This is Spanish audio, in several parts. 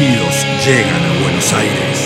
llegan a Buenos Aires.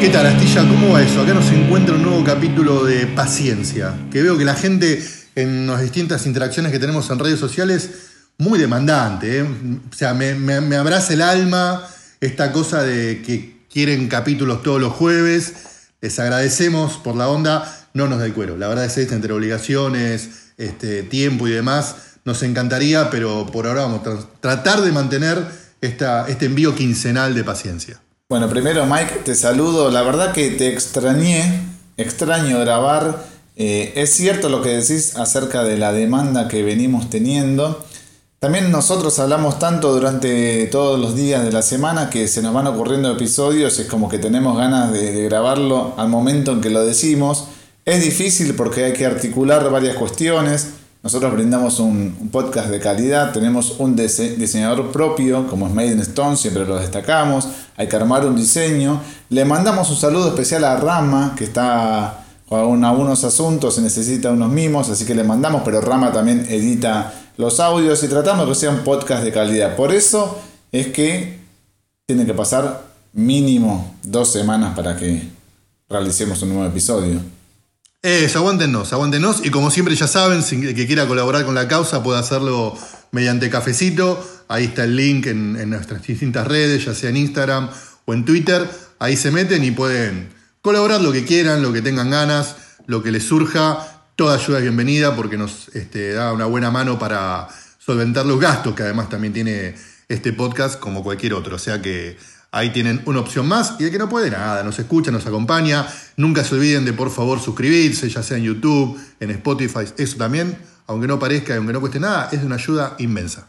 ¿Qué tal, Astilla? ¿Cómo va eso? Acá nos encuentra un nuevo capítulo de Paciencia, que veo que la gente en las distintas interacciones que tenemos en redes sociales, muy demandante. ¿eh? O sea, me, abraza el alma esta cosa de que quieren capítulos todos los jueves. Les agradecemos por la onda, no nos da el cuero. La verdad es esta, entre obligaciones, este, tiempo y demás, nos encantaría, pero por ahora vamos a tra- tratar de mantener este envío quincenal de paciencia. Bueno, primero Mike, te saludo. La verdad que te extrañé, extraño grabar. Eh, es cierto lo que decís acerca de la demanda que venimos teniendo. También nosotros hablamos tanto durante todos los días de la semana que se nos van ocurriendo episodios. Es como que tenemos ganas de grabarlo al momento en que lo decimos. Es difícil porque hay que articular varias cuestiones. Nosotros brindamos un, podcast de calidad, tenemos un dise- diseñador propio, como es Made in Stone, siempre lo destacamos, hay que armar un diseño. Le mandamos un saludo especial a Rama, que está con algunos asuntos, se necesita unos mimos, así que le mandamos, pero Rama también edita los audios y tratamos que sea un podcast de calidad. Por eso es que tiene que pasar mínimo dos semanas para que realicemos un nuevo episodio. Eso, aguántenos, aguántenos. Y como siempre ya saben, si el que quiera colaborar con la causa puede hacerlo mediante cafecito. Ahí está el link en, en nuestras distintas redes, ya sea en Instagram o en Twitter. Ahí se meten y pueden colaborar lo que quieran, lo que tengan ganas, lo que les surja. Toda ayuda es bienvenida porque nos este, da una buena mano para solventar los gastos que además también tiene este podcast como cualquier otro. O sea que Ahí tienen una opción más y el que no puede nada, nos escucha, nos acompaña. Nunca se olviden de por favor suscribirse, ya sea en YouTube, en Spotify. Eso también, aunque no parezca y aunque no cueste nada, es de una ayuda inmensa.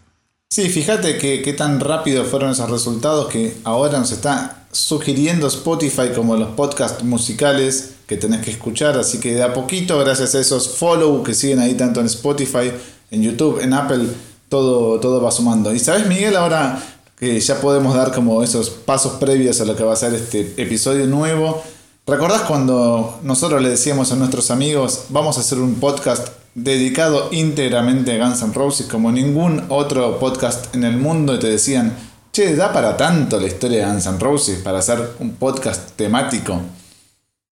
Sí, fíjate que, qué tan rápido fueron esos resultados que ahora nos está sugiriendo Spotify como los podcasts musicales que tenés que escuchar. Así que de a poquito, gracias a esos follow que siguen ahí tanto en Spotify, en YouTube, en Apple, todo, todo va sumando. Y sabes, Miguel, ahora que ya podemos dar como esos pasos previos a lo que va a ser este episodio nuevo. ¿Recordás cuando nosotros le decíamos a nuestros amigos, vamos a hacer un podcast dedicado íntegramente a Guns N' Roses como ningún otro podcast en el mundo y te decían, che, da para tanto la historia de Guns N' Roses para hacer un podcast temático?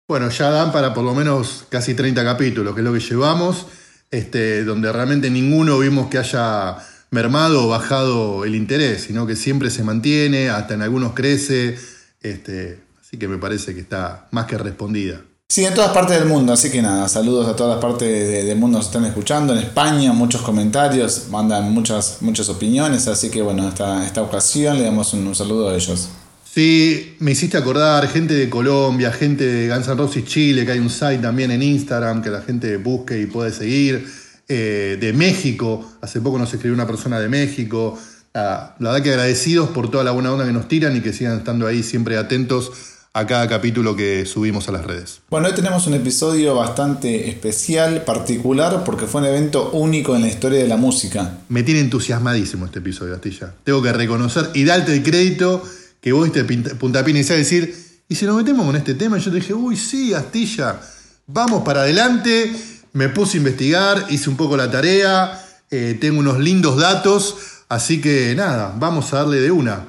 Bueno, ya dan para por lo menos casi 30 capítulos, que es lo que llevamos, este, donde realmente ninguno vimos que haya mermado o bajado el interés, sino que siempre se mantiene, hasta en algunos crece. Este, así que me parece que está más que respondida. Sí, en todas partes del mundo, así que nada, saludos a todas partes de- del mundo que están escuchando. En España, muchos comentarios, mandan muchas, muchas opiniones, así que bueno, esta, esta ocasión le damos un, un saludo a ellos. Sí, me hiciste acordar, gente de Colombia, gente de Guns N' Roses Chile, que hay un site también en Instagram que la gente busque y puede seguir. Eh, de México, hace poco nos escribió una persona de México. Ah, la verdad que agradecidos por toda la buena onda que nos tiran y que sigan estando ahí siempre atentos a cada capítulo que subimos a las redes. Bueno, hoy tenemos un episodio bastante especial, particular, porque fue un evento único en la historia de la música. Me tiene entusiasmadísimo este episodio, Astilla. Tengo que reconocer y darte el crédito que vos puntapié inicial y decir, ¿y si nos metemos con este tema? Yo te dije, uy, sí, Astilla, vamos para adelante. Me puse a investigar, hice un poco la tarea, eh, tengo unos lindos datos, así que nada, vamos a darle de una.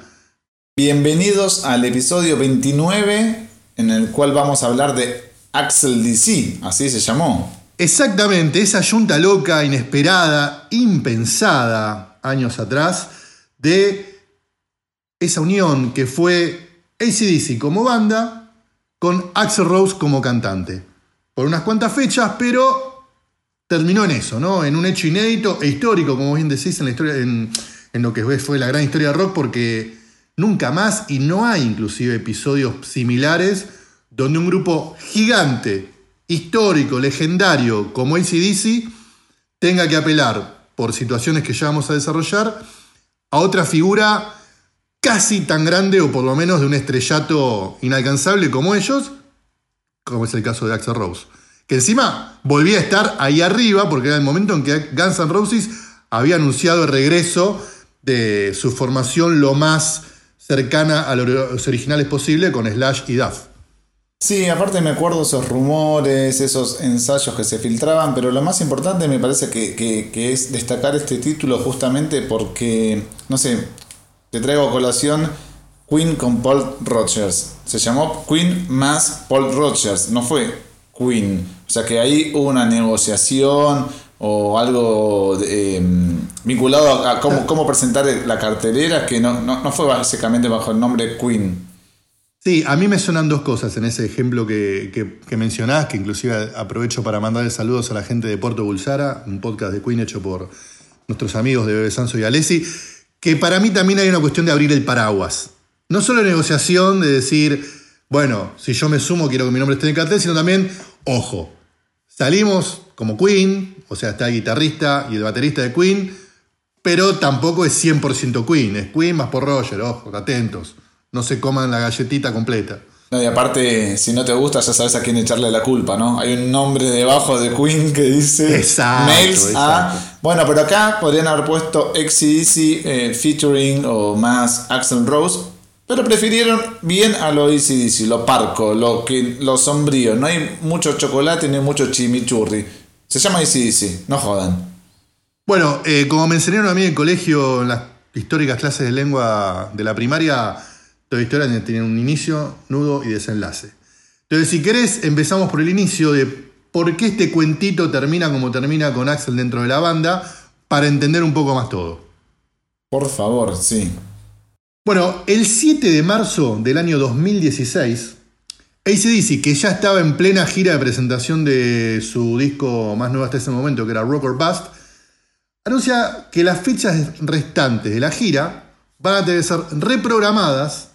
Bienvenidos al episodio 29, en el cual vamos a hablar de Axel DC, así se llamó. Exactamente, esa yunta loca, inesperada, impensada años atrás, de esa unión que fue ACDC como banda con Axel Rose como cantante. Por unas cuantas fechas, pero terminó en eso, ¿no? En un hecho inédito e histórico, como bien decís, en, en, lo que fue la gran historia del rock, porque nunca más y no hay inclusive episodios similares donde un grupo gigante, histórico, legendario como ACDC tenga que apelar por situaciones que ya vamos a desarrollar a otra figura casi tan grande o por lo menos de un estrellato inalcanzable como ellos, como es el caso de Axel Rose. Que encima volvía a estar ahí arriba porque era el momento en que Guns N' Roses había anunciado el regreso de su formación lo más cercana a los originales posible con Slash y Duff. Sí, aparte me acuerdo esos rumores, esos ensayos que se filtraban, pero lo más importante me parece que, que es destacar este título justamente porque, no sé, te traigo a colación Queen con Paul Rogers. Se llamó Queen más Paul Rogers, no fue Queen. O sea que ahí hubo una negociación o algo em, vinculado a cómo, presentar la cartelera que no, no, fue básicamente bajo el nombre Queen. Sí, a mí me suenan dos cosas en ese ejemplo que, que, mencionás, que inclusive aprovecho para mandarle saludos a la gente de Puerto Bulsara, un podcast de Queen hecho por nuestros amigos de Bebe Sanso y Alessi que para mí también hay una cuestión de abrir el paraguas. No solo negociación de decir, bueno, si yo me sumo quiero que mi nombre esté en el cartel, sino también, ojo, salimos como Queen, o sea, está el guitarrista y el baterista de Queen, pero tampoco es 100% Queen, es Queen más por Roger, ojo, atentos, no se coman la galletita completa. No, y aparte, si no te gusta, ya sabes a quién echarle la culpa, ¿no? Hay un nombre debajo de Queen que dice exacto, Mails a. Bueno, pero acá podrían haber puesto XCDC eh, featuring o más Axel Rose, pero prefirieron bien a lo ACDC, lo parco, lo, que, lo sombrío. No hay mucho chocolate ni mucho chimichurri. Se llama ACDC, no jodan. Bueno, eh, como me enseñaron a mí en el colegio, en las históricas clases de lengua de la primaria, Toda historia tiene un inicio, nudo y desenlace. Entonces, si querés, empezamos por el inicio de por qué este cuentito termina como termina con Axel dentro de la banda, para entender un poco más todo. Por favor, sí. Bueno, el 7 de marzo del año 2016, ACDC, que ya estaba en plena gira de presentación de su disco más nuevo hasta ese momento, que era Rock or Bust, anuncia que las fechas restantes de la gira van a tener que ser reprogramadas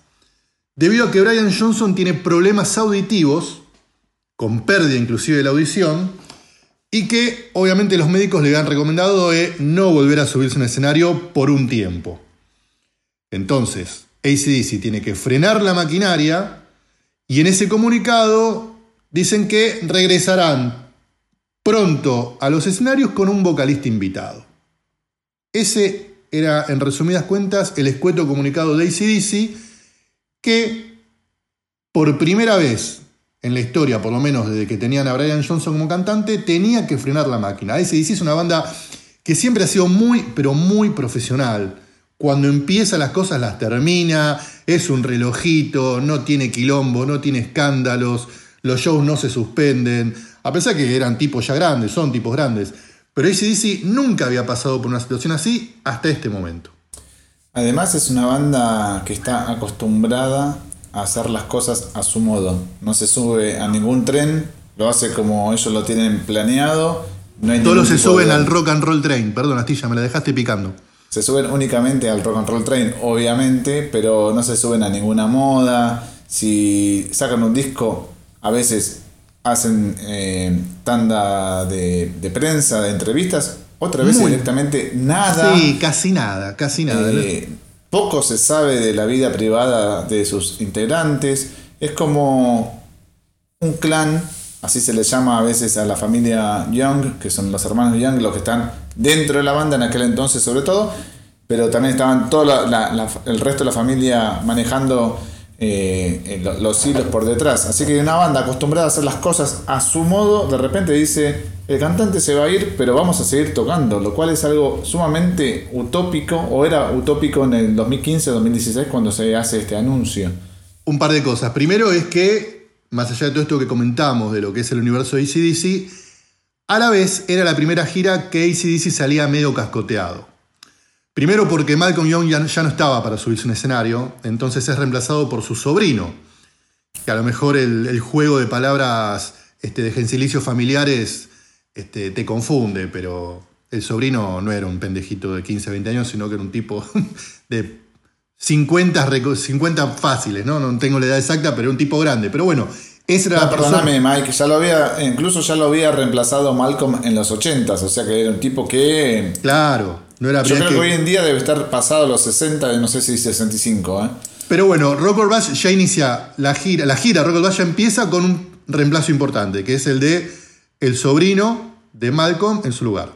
debido a que Brian Johnson tiene problemas auditivos, con pérdida inclusive de la audición, y que obviamente los médicos le han recomendado no volver a subirse a un escenario por un tiempo. Entonces, ACDC tiene que frenar la maquinaria y en ese comunicado dicen que regresarán pronto a los escenarios con un vocalista invitado. Ese era, en resumidas cuentas, el escueto comunicado de ACDC que por primera vez en la historia, por lo menos desde que tenían a Brian Johnson como cantante, tenía que frenar la máquina. ACDC es una banda que siempre ha sido muy, pero muy profesional. Cuando empieza las cosas las termina, es un relojito, no tiene quilombo, no tiene escándalos, los shows no se suspenden, a pesar que eran tipos ya grandes, son tipos grandes. Pero ACDC nunca había pasado por una situación así hasta este momento. Además es una banda que está acostumbrada a hacer las cosas a su modo. No se sube a ningún tren, lo hace como ellos lo tienen planeado. No Todos se suben al rock and roll train. Perdón, Astilla, me la dejaste picando. Se suben únicamente al rock and roll train, obviamente, pero no se suben a ninguna moda. Si sacan un disco, a veces hacen eh, tanda de, de prensa, de entrevistas, otra vez directamente nada. Sí, casi nada, casi nada. Eh, poco se sabe de la vida privada de sus integrantes. Es como un clan, así se le llama a veces a la familia Young, que son los hermanos Young, los que están dentro de la banda en aquel entonces sobre todo, pero también estaban todo el resto de la familia manejando eh, los hilos por detrás. Así que una banda acostumbrada a hacer las cosas a su modo, de repente dice, el cantante se va a ir, pero vamos a seguir tocando, lo cual es algo sumamente utópico, o era utópico en el 2015-2016 cuando se hace este anuncio. Un par de cosas. Primero es que, más allá de todo esto que comentamos de lo que es el universo de ACDC, a la vez era la primera gira que ACDC salía medio cascoteado. Primero porque Malcolm Young ya, no estaba para subirse un escenario, entonces es reemplazado por su sobrino, que a lo mejor el, juego de palabras este, de gentilicios familiares este, te confunde, pero el sobrino no era un pendejito de 15, 20 años, sino que era un tipo de 50, reco- 50 fáciles, ¿no? No tengo la edad exacta, pero un tipo grande. Pero bueno, esa era No, la persona. perdóname, Mike, ya lo había, incluso ya lo había reemplazado Malcolm en los 80s, o sea que era un tipo que Claro, no era yo creo que que- hoy en día debe estar pasado los 60, no sé si 65, ¿eh? Pero bueno, Rock or Bash ya inicia la gira. La gira Rock or Bash ya empieza con un reemplazo importante, que es el de el sobrino de Malcolm en su lugar.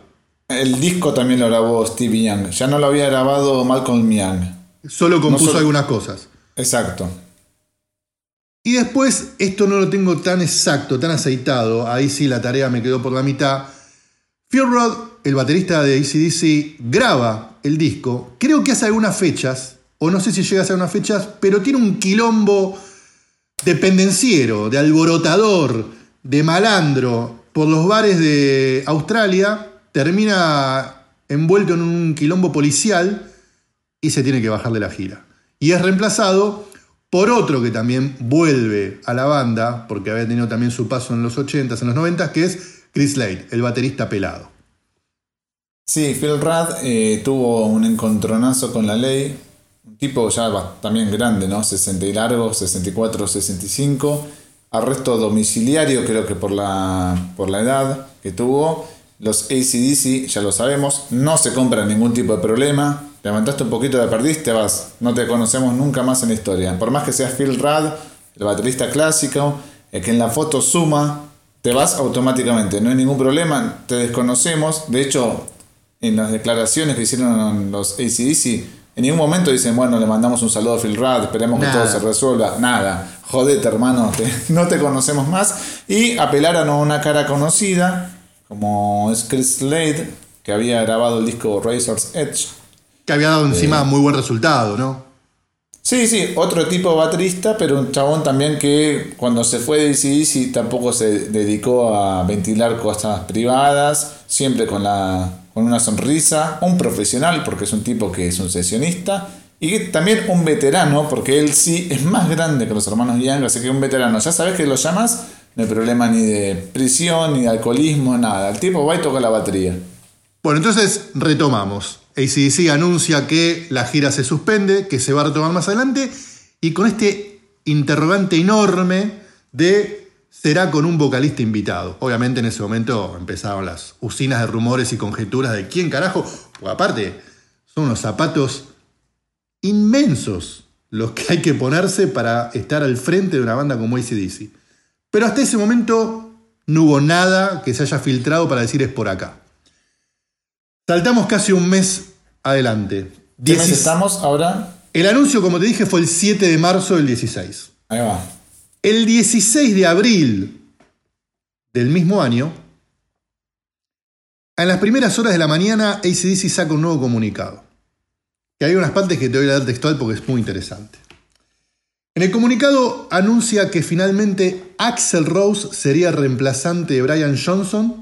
El disco también lo grabó Stevie Young, ya no lo había grabado Malcolm Young. Solo compuso solo- algunas cosas. Exacto. Y después, esto no lo tengo tan exacto, tan aceitado, ahí sí la tarea me quedó por la mitad. Phil Roth, el baterista de ACDC, graba el disco, creo que hace algunas fechas, o no sé si llega a hacer unas fechas, pero tiene un quilombo de pendenciero, de alborotador, de malandro por los bares de Australia, termina envuelto en un quilombo policial y se tiene que bajar de la gira. Y es reemplazado por otro que también vuelve a la banda, porque había tenido también su paso en los 80s, en los 90s, que es Chris Slade, el baterista pelado. Sí, Phil Rudd eh, tuvo un encontronazo con la ley. Un tipo ya también grande, ¿no? 60 y largo, 64, 65. Arresto domiciliario, creo que por la, por la edad que tuvo. Los ACDC, ya lo sabemos, no se compran ningún tipo de problema. Levantaste un poquito de perdiz, te vas. No te conocemos nunca más en la historia. Por más que seas Phil Rudd, el baterista clásico, el que en la foto suma, te vas automáticamente. No hay ningún problema, te desconocemos. De hecho, en las declaraciones que hicieron los ACDC, en ningún momento dicen, bueno, le mandamos un saludo a Phil Rudd, esperemos que todo se resuelva. Nada, jodete hermano, te- no te conocemos más. Y apelaron a una cara conocida, como es Chris Slade, que había grabado el disco Razor's Edge. Que había dado encima muy buen resultado, ¿no? Sí, sí, otro tipo de baterista, pero un chabón también que cuando se fue de ACDC tampoco se dedicó a ventilar cosas privadas, siempre con, la, con una sonrisa, un profesional, porque es un tipo que es un sesionista, y también un veterano, porque él sí es más grande que los hermanos Young, así que un veterano, ya sabes que lo llamas, no hay problema ni de prisión, ni de alcoholismo, nada, el tipo va y toca la batería. Bueno, entonces retomamos. ACDC anuncia que la gira se suspende, que se va a retomar más adelante, y con este interrogante enorme de será con un vocalista invitado. Obviamente en ese momento empezaron las usinas de rumores y conjeturas de quién carajo, aparte son unos zapatos inmensos los que hay que ponerse para estar al frente de una banda como ACDC. Pero hasta ese momento no hubo nada que se haya filtrado para decir es por acá. Saltamos casi un mes adelante. ¿Qué mes estamos ahora? El anuncio, como te dije, fue el 7 de marzo del 16. Ahí va. El 16 de abril del mismo año, en las primeras horas de la mañana, ACDC saca un nuevo comunicado. Que hay unas partes que te voy a dar textual porque es muy interesante. En el comunicado anuncia que finalmente Axel Rose sería reemplazante de Brian Johnson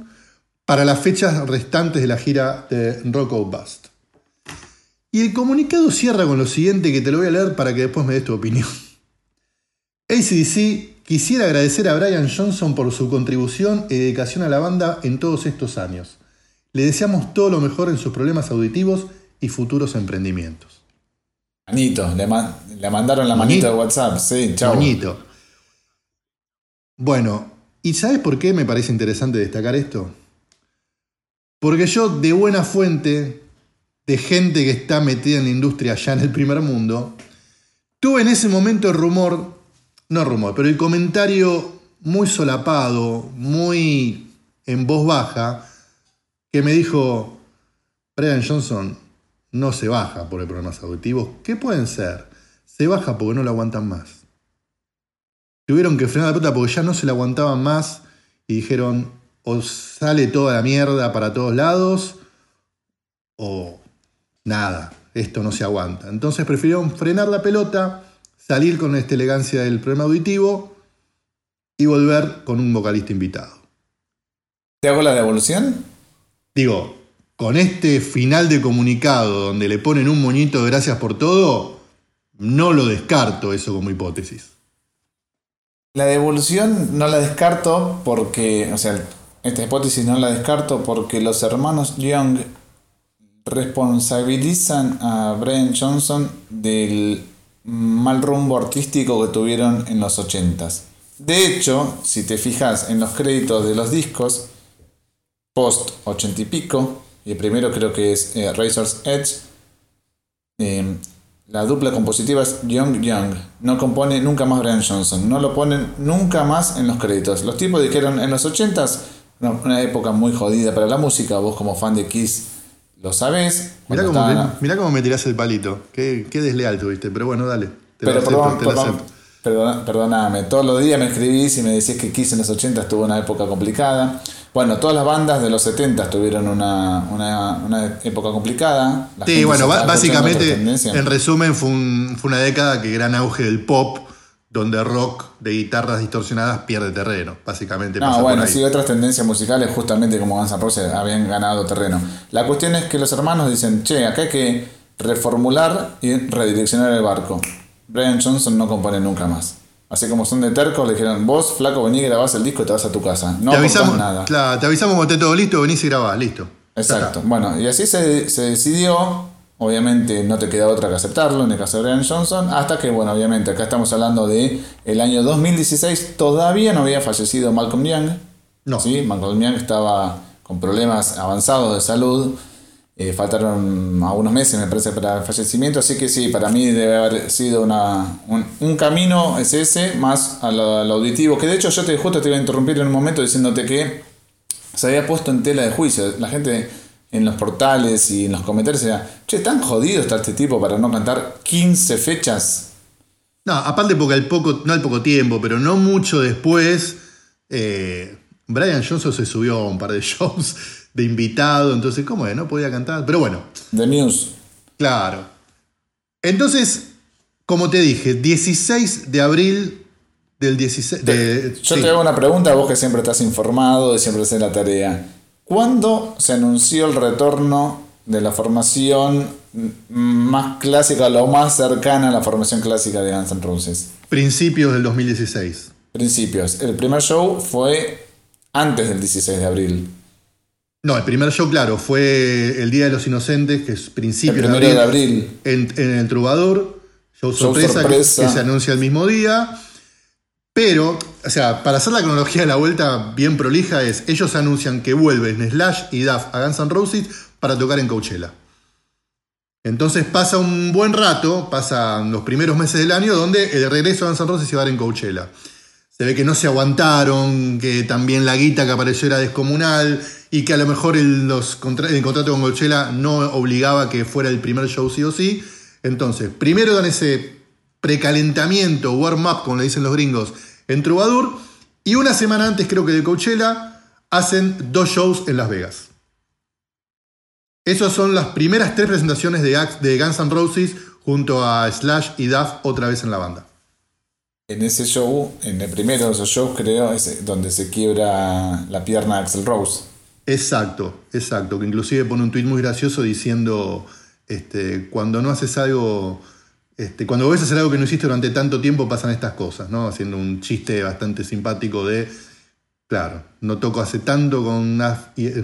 para las fechas restantes de la gira de Rock or Bust. Y el comunicado cierra con lo siguiente que te lo voy a leer para que después me des tu opinión. ACDC quisiera agradecer a Brian Johnson por su contribución y dedicación a la banda en todos estos años. Le deseamos todo lo mejor en sus problemas auditivos y futuros emprendimientos. Manito, le, ma- le mandaron la manito de WhatsApp, sí, chao. Moñito. Bueno, ¿y sabes por qué me parece interesante destacar esto? Porque yo, de buena fuente, de gente que está metida en la industria allá en el primer mundo, tuve en ese momento el rumor, no rumor, pero el comentario muy solapado, muy en voz baja, que me dijo, Brian Johnson no se baja por el problemas auditivos. ¿Qué pueden ser? Se baja porque no lo aguantan más. Tuvieron que frenar la pelota porque ya no se la aguantaban más y dijeron, o sale toda la mierda para todos lados, o nada, esto no se aguanta. Entonces prefirieron frenar la pelota, salir con esta elegancia del problema auditivo y volver con un vocalista invitado. ¿Te hago la devolución? Digo, con este final de comunicado donde le ponen un moñito de gracias por todo, no lo descarto eso como hipótesis. La devolución no la descarto porque, o sea, esta hipótesis no la descarto porque los hermanos Young responsabilizan a Brian Johnson del mal rumbo artístico que tuvieron en los 80s. De hecho, si te fijas en los créditos de los discos, post 80 y pico, y el primero creo que es eh, Razor's Edge, eh, la dupla compositiva es Young Young. No compone nunca más Brian Johnson. No lo ponen nunca más en los créditos. Los tipos dijeron en los 80s, una época muy jodida para la música. Vos como fan de Kiss lo sabés. Mirá cómo, me, tirás el palito. Qué, desleal tuviste. Pero bueno, dale. Pero perdón, perdóname. Todos los días me escribís y me decís que Kiss en los 80 tuvo una época complicada. Bueno, todas las bandas de los 70 tuvieron una, una, época complicada. sí, bueno, básicamente, en resumen, fue, fue una década que gran auge del pop, donde rock de guitarras distorsionadas pierde terreno, básicamente. No, bueno, sí, otras tendencias musicales, justamente como Guns N' Roses, habían ganado terreno. La cuestión es que los hermanos dicen, che, acá hay que reformular y redireccionar el barco. Brian Johnson no compone nunca más. Así como son de tercos, le dijeron, vos, flaco, vení, grabás el disco y te vas a tu casa. No te avisamos, nada. Claro, te avisamos cuando esté todo listo, venís y grabás, listo. Exacto. Bueno, y así se, decidió. Obviamente no te queda otra que aceptarlo en el caso de Brian Johnson. Hasta que, bueno, obviamente acá estamos hablando de el año 2016. Todavía no había fallecido Malcolm Young. No. Sí, Malcolm Young estaba con problemas avanzados de salud. Eh, faltaron algunos meses, me parece, para el fallecimiento, así que sí, para mí debe haber sido una, un, camino, es ese, más al, auditivo, que de hecho yo te, justo te iba a interrumpir en un momento diciéndote que se había puesto en tela de juicio. La gente en los portales y en los comentarios decía, che, tan jodido está este tipo para no cantar 15 fechas. No, aparte porque al poco, no al poco tiempo, pero no mucho después, eh, Brian Johnson se subió a un par de shows de invitado, entonces, ¿cómo es? No podía cantar, pero bueno. The Muse. Claro. Entonces, como te dije, 16 de abril del 16... Yo te hago una pregunta, vos que siempre estás informado y siempre haces la tarea. ¿Cuándo se anunció el retorno de la formación más clásica, lo más cercana a la formación clásica de Guns N' Roses? Principios del 2016. Principios. El primer show fue antes del 16 de abril. No, el primer show, claro, fue el Día de los Inocentes, que es principio de abril. En, el Trubador, show, sorpresa, Que, se anuncia el mismo día. Pero, o sea, para hacer la cronología de la vuelta bien prolija es, ellos anuncian que vuelven Slash y Duff a Guns N' Roses para tocar en Coachella. Entonces pasa un buen rato, pasan los primeros meses del año, donde el regreso a Guns N' Roses se va a dar en Coachella. Se ve que no se aguantaron, que también la guita que apareció era descomunal y que a lo mejor el, contrato con Coachella no obligaba que fuera el primer show sí o sí. Entonces, primero dan ese precalentamiento, warm-up, como le dicen los gringos, en Troubadour. Y una semana antes, creo que de Coachella, hacen dos shows en Las Vegas. Esas son las primeras tres presentaciones de, de Guns N' Roses junto a Slash y Duff otra vez en la banda. En ese show, en el primero de esos shows, creo, es donde se quiebra la pierna Axel Rose. Exacto, exacto. Que inclusive pone un tuit muy gracioso diciendo, este, cuando no haces algo, este, cuando ves hacer algo que no hiciste durante tanto tiempo pasan estas cosas, ¿no? Haciendo un chiste bastante simpático de, claro, no toco hace tanto con,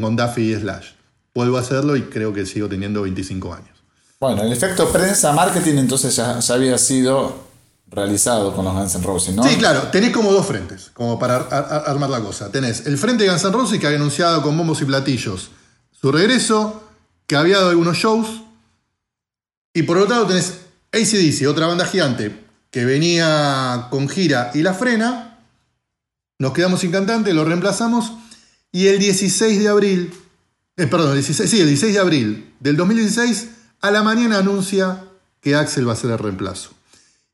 con Duffy y Slash. Vuelvo a hacerlo y creo que sigo teniendo 25 años. Bueno, el efecto prensa marketing entonces ya, ya había sido realizado con los Guns N' Roses, ¿no? Sí, claro, tenés como dos frentes, como para armar la cosa. Tenés el frente de Guns N' Roses que había anunciado con bombos y platillos su regreso, que había dado algunos shows, y por otro lado tenés ACDC, otra banda gigante, que venía con gira y la frena, nos quedamos sin cantante, lo reemplazamos, y el 16 de abril, eh, perdón, el 16, sí, el 16 de abril del 2016, a la mañana anuncia que Axel va a ser el reemplazo.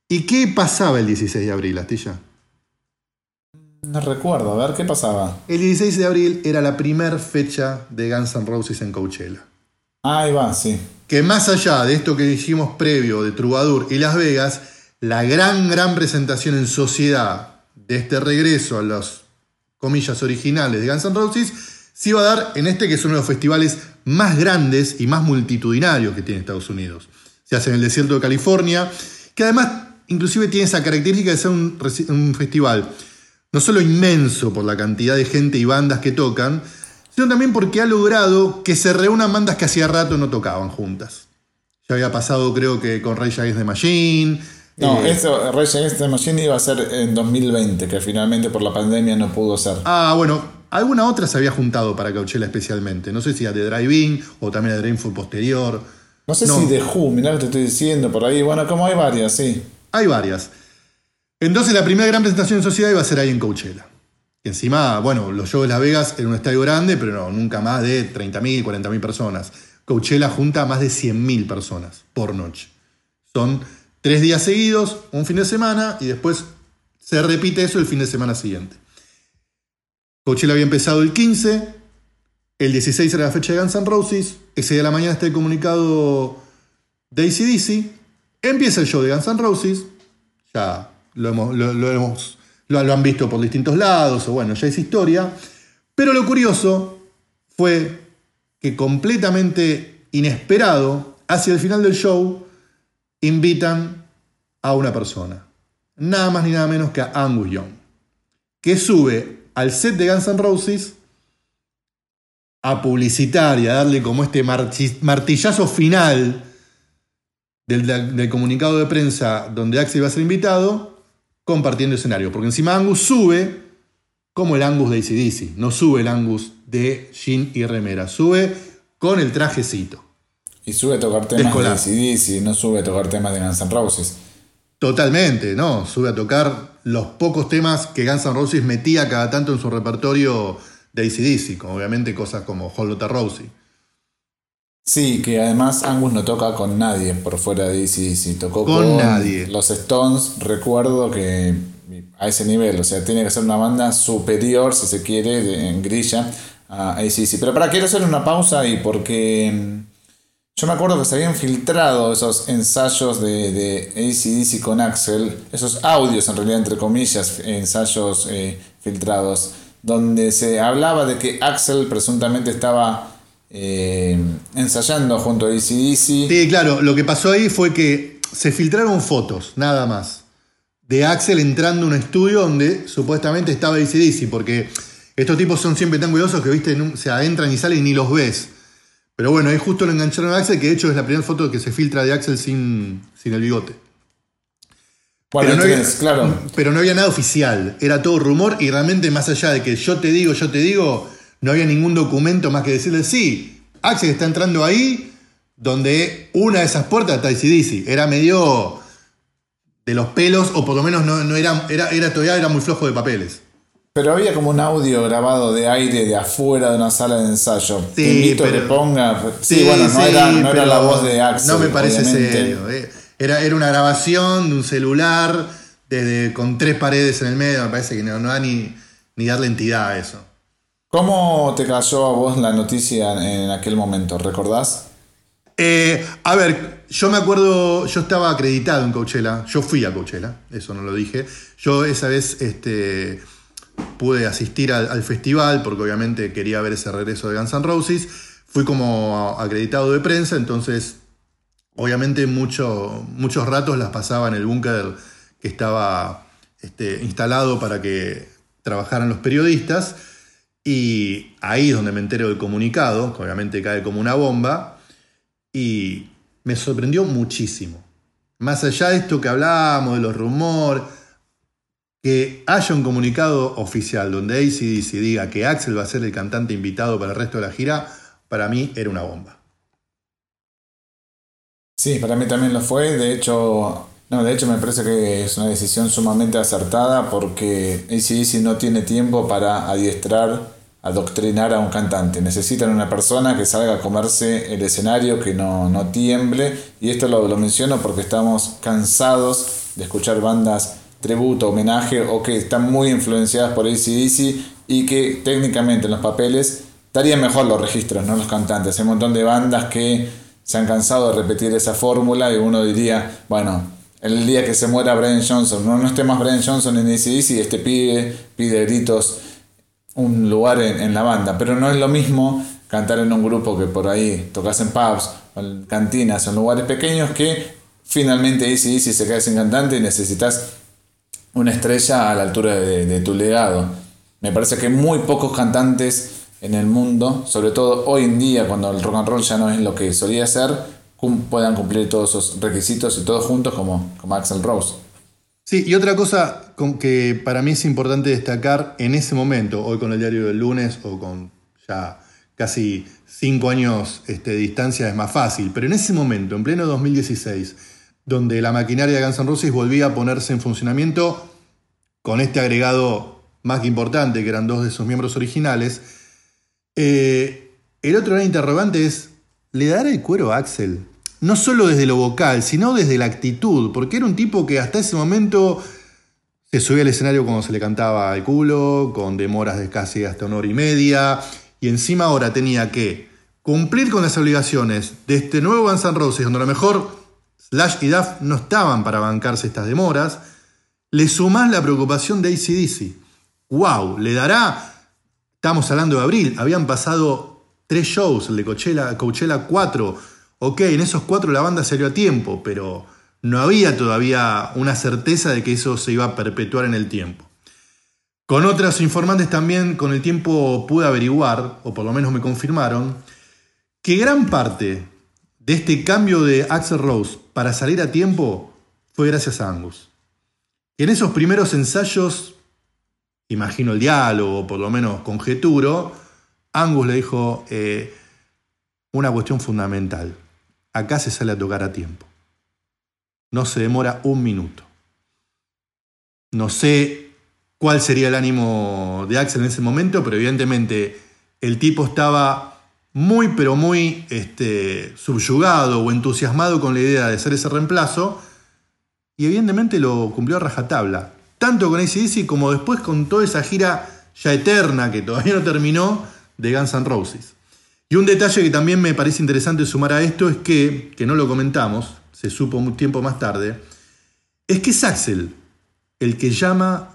¿Y qué pasaba el 16 de abril, Astilla? No recuerdo, a ver, ¿qué pasaba? El 16 de abril era la primera fecha de Guns N' Roses en Coachella. Ahí va, sí. Que más allá de esto que dijimos previo de Troubadour y Las Vegas, la gran, gran presentación en sociedad de este regreso a los comillas originales de Guns N' Roses se iba a dar en este que es uno de los festivales más grandes y más multitudinarios que tiene Estados Unidos. Se hace en el desierto de California, que además inclusive tiene esa característica de ser un, festival no solo inmenso por la cantidad de gente y bandas que tocan, sino también porque ha logrado que se reúnan bandas que hacía rato no tocaban juntas. Ya había pasado, creo que con Rage Against the Machine. No, eh, esto, Rage Against the Machine iba a ser en 2020, que finalmente por la pandemia no pudo ser. Ah, bueno, alguna otra se había juntado para Coachella especialmente. No sé si a The Drive-In o también a The Rainfall posterior. No sé No. si The Who, mirá lo que te estoy diciendo por ahí. Bueno, como hay varias, sí. Hay varias. Entonces la primera gran presentación en sociedad iba a ser ahí en Coachella. Encima, bueno, los shows de Las Vegas en un estadio grande, pero no, nunca más de 30.000, 40.000 personas. Coachella junta a más de 100.000 personas por noche. Son tres días seguidos, un fin de semana, y después se repite eso el fin de semana siguiente. Coachella había empezado el 15, el 16 era la fecha de Guns N' Roses, ese día de la mañana está el comunicado de ACDC, empieza el show de Guns N' Roses, ya lo, hemos, lo hemos- lo- han visto por distintos lados, o bueno, ya es historia, pero lo curioso fue que completamente inesperado, hacia el final del show, invitan a una persona, nada más ni nada menos que a Angus Young, que sube al set de Guns N' Roses a publicitar y a darle como este martillazo final del, comunicado de prensa donde Axel iba a ser invitado, compartiendo escenario. Porque encima Angus sube como el Angus de ACDC, no sube el Angus de Jean y Remera, sube con el trajecito. Y sube a tocar temas Descolado. de ACDC, no sube a tocar temas de Guns N' Roses. Totalmente, ¿no? Sube a tocar los pocos temas que Guns N' Roses metía cada tanto en su repertorio de ACDC, como obviamente cosas como Hold Lotta Rosie. Sí, que además Angus no toca con nadie por fuera de ACDC. Tocó Con con, nadie. los Stones, recuerdo que a ese nivel, o sea, tiene que ser una banda superior, si se quiere, de- en grilla a ACDC. Pero para, quiero hacer una pausa y porque mm, yo me acuerdo que se habían filtrado esos ensayos de, de ACDC con Axel, esos audios en realidad, entre comillas, ensayos eh, filtrados, donde se hablaba de que Axel presuntamente estaba eh, ensayando junto a ACDC. Sí, claro, lo que pasó ahí fue que se filtraron fotos, nada más, de Axel entrando a un estudio donde supuestamente estaba ACDC, porque estos tipos son siempre tan cuidadosos que, viste, nun- se adentran y salen y ni los ves. Pero bueno, ahí justo lo engancharon a Axel, que de hecho es la primera foto que se filtra de Axel sin, sin el bigote. Bueno, pero, no había, claro. pero no había nada oficial, era todo rumor y realmente más allá de que yo te digo, yo te digo, no había ningún documento más que decirle, sí, Axel está entrando ahí, donde una de esas puertas está ACDC. Era medio de los pelos, o por lo menos no, no era, era, era, todavía era muy flojo de papeles. Pero había como un audio grabado de aire de afuera de una sala de ensayo. Te Sí, invito a que pero- ponga. Sí, bueno, no, sí, era, no era la voz de Axel. No me parece obviamente. serio. eh. Era, era una grabación de un celular desde, con tres paredes en el medio. Me parece que no, no da ni, ni darle entidad a eso. ¿Cómo te cayó a vos la noticia en aquel momento? ¿Recordás? Eh, a ver, yo me acuerdo, yo estaba acreditado en Coachella, yo fui a Coachella, eso no lo dije. Yo esa vez este, pude asistir al, al festival porque obviamente quería ver ese regreso de Guns N' Roses. Fui como acreditado de prensa, entonces obviamente mucho- muchos ratos las pasaba en el búnker que estaba este, instalado para que trabajaran los periodistas. Y ahí es donde me entero del comunicado, que obviamente cae como una bomba. Y me sorprendió muchísimo. Más allá de esto que hablábamos, de los rumores, que haya un comunicado oficial donde ACDC diga que Axel va a ser el cantante invitado para el resto de la gira, para mí era una bomba. Sí, para mí también lo fue. De hecho, no, de hecho me parece que es una decisión sumamente acertada porque ACDC no tiene tiempo para adiestrar, adoctrinar a un cantante. Necesitan una persona que salga a comerse el escenario, que no, no tiemble. Y esto lo, lo menciono porque estamos cansados de escuchar bandas tributo, homenaje o que están muy influenciadas por ACDC y que técnicamente en los papeles estarían mejor los registros, no los cantantes. Hay un montón de bandas que se han cansado de repetir esa fórmula y uno diría, bueno, el día que se muera Brian Johnson, no, no esté más Brian Johnson en ACDC este pibe pide gritos un lugar en, en la banda, pero no es lo mismo cantar en un grupo que por ahí tocas en pubs, en cantinas, en lugares pequeños que finalmente ACDC se queda sin cantante y necesitas una estrella a la altura de, de tu legado. Me parece que muy pocos cantantes en el mundo, sobre todo hoy en día cuando el rock and roll ya no es lo que solía ser, puedan cumplir todos esos requisitos y todos juntos como, como Axel Rose. Sí, y otra cosa que para mí es importante destacar en ese momento, hoy con el diario del lunes o con ya casi cinco años este, de distancia es más fácil, pero en ese momento, en pleno 2016, donde la maquinaria de Guns N' Roses volvía a ponerse en funcionamiento con este agregado más que importante, que eran dos de sus miembros originales, eh, el otro gran interrogante es, ¿le dará el cuero a Axel? No solo desde lo vocal, sino desde la actitud, porque era un tipo que hasta ese momento se subía al escenario cuando se le cantaba el culo, con demoras de casi hasta una hora y media, y encima ahora tenía que cumplir con las obligaciones de este nuevo Guns N' Roses, donde a lo mejor Slash y Duff no estaban para bancarse estas demoras, le sumás la preocupación de ACDC. ¡Wow! Le dará Estamos hablando de abril, habían pasado tres shows, el de Coachella, Coachella 4. Ok, en esos cuatro la banda salió a tiempo, pero no había todavía una certeza de que eso se iba a perpetuar en el tiempo. Con otros informantes también con el tiempo pude averiguar, o por lo menos me confirmaron, que gran parte de este cambio de Axel Rose para salir a tiempo fue gracias a Angus. En esos primeros ensayos imagino el diálogo, por lo menos conjeturo, Angus le dijo eh, una cuestión fundamental. Acá se sale a tocar a tiempo. No se demora un minuto. No sé cuál sería el ánimo de Axel en ese momento, pero evidentemente el tipo estaba muy, pero muy este, subyugado o entusiasmado con la idea de hacer ese reemplazo y evidentemente lo cumplió a rajatabla tanto con ACDC como después con toda esa gira ya eterna que todavía no terminó de Guns N' Roses. Y un detalle que también me parece interesante sumar a esto es que, que no lo comentamos, se supo un tiempo más tarde, es que es Axel el que llama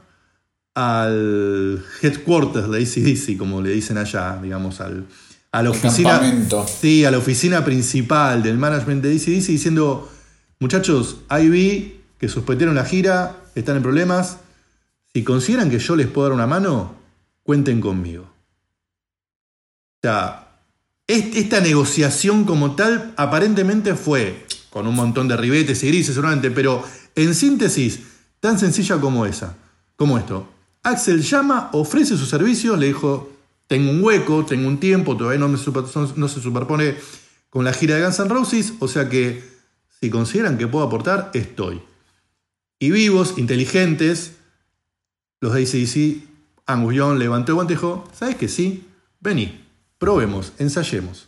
al headquarters de ACDC, como le dicen allá, digamos, al, a la oficina. Sí, a la oficina principal del management de ACDC diciendo, muchachos, ahí vi que suspendieron la gira, están en problemas, si consideran que yo les puedo dar una mano, cuenten conmigo. O sea, esta negociación como tal aparentemente fue con un montón de ribetes y grises seguramente, pero en síntesis, tan sencilla como esa, como esto. Axel llama, ofrece sus servicios, le dijo, tengo un hueco, tengo un tiempo, todavía no, se superpone con la gira de Guns N' Roses, o sea que si consideran que puedo aportar, estoy y vivos, inteligentes, los de ACDC, Angus Young levantó el guante y dijo, ¿sabes que sí? Vení, probemos, ensayemos.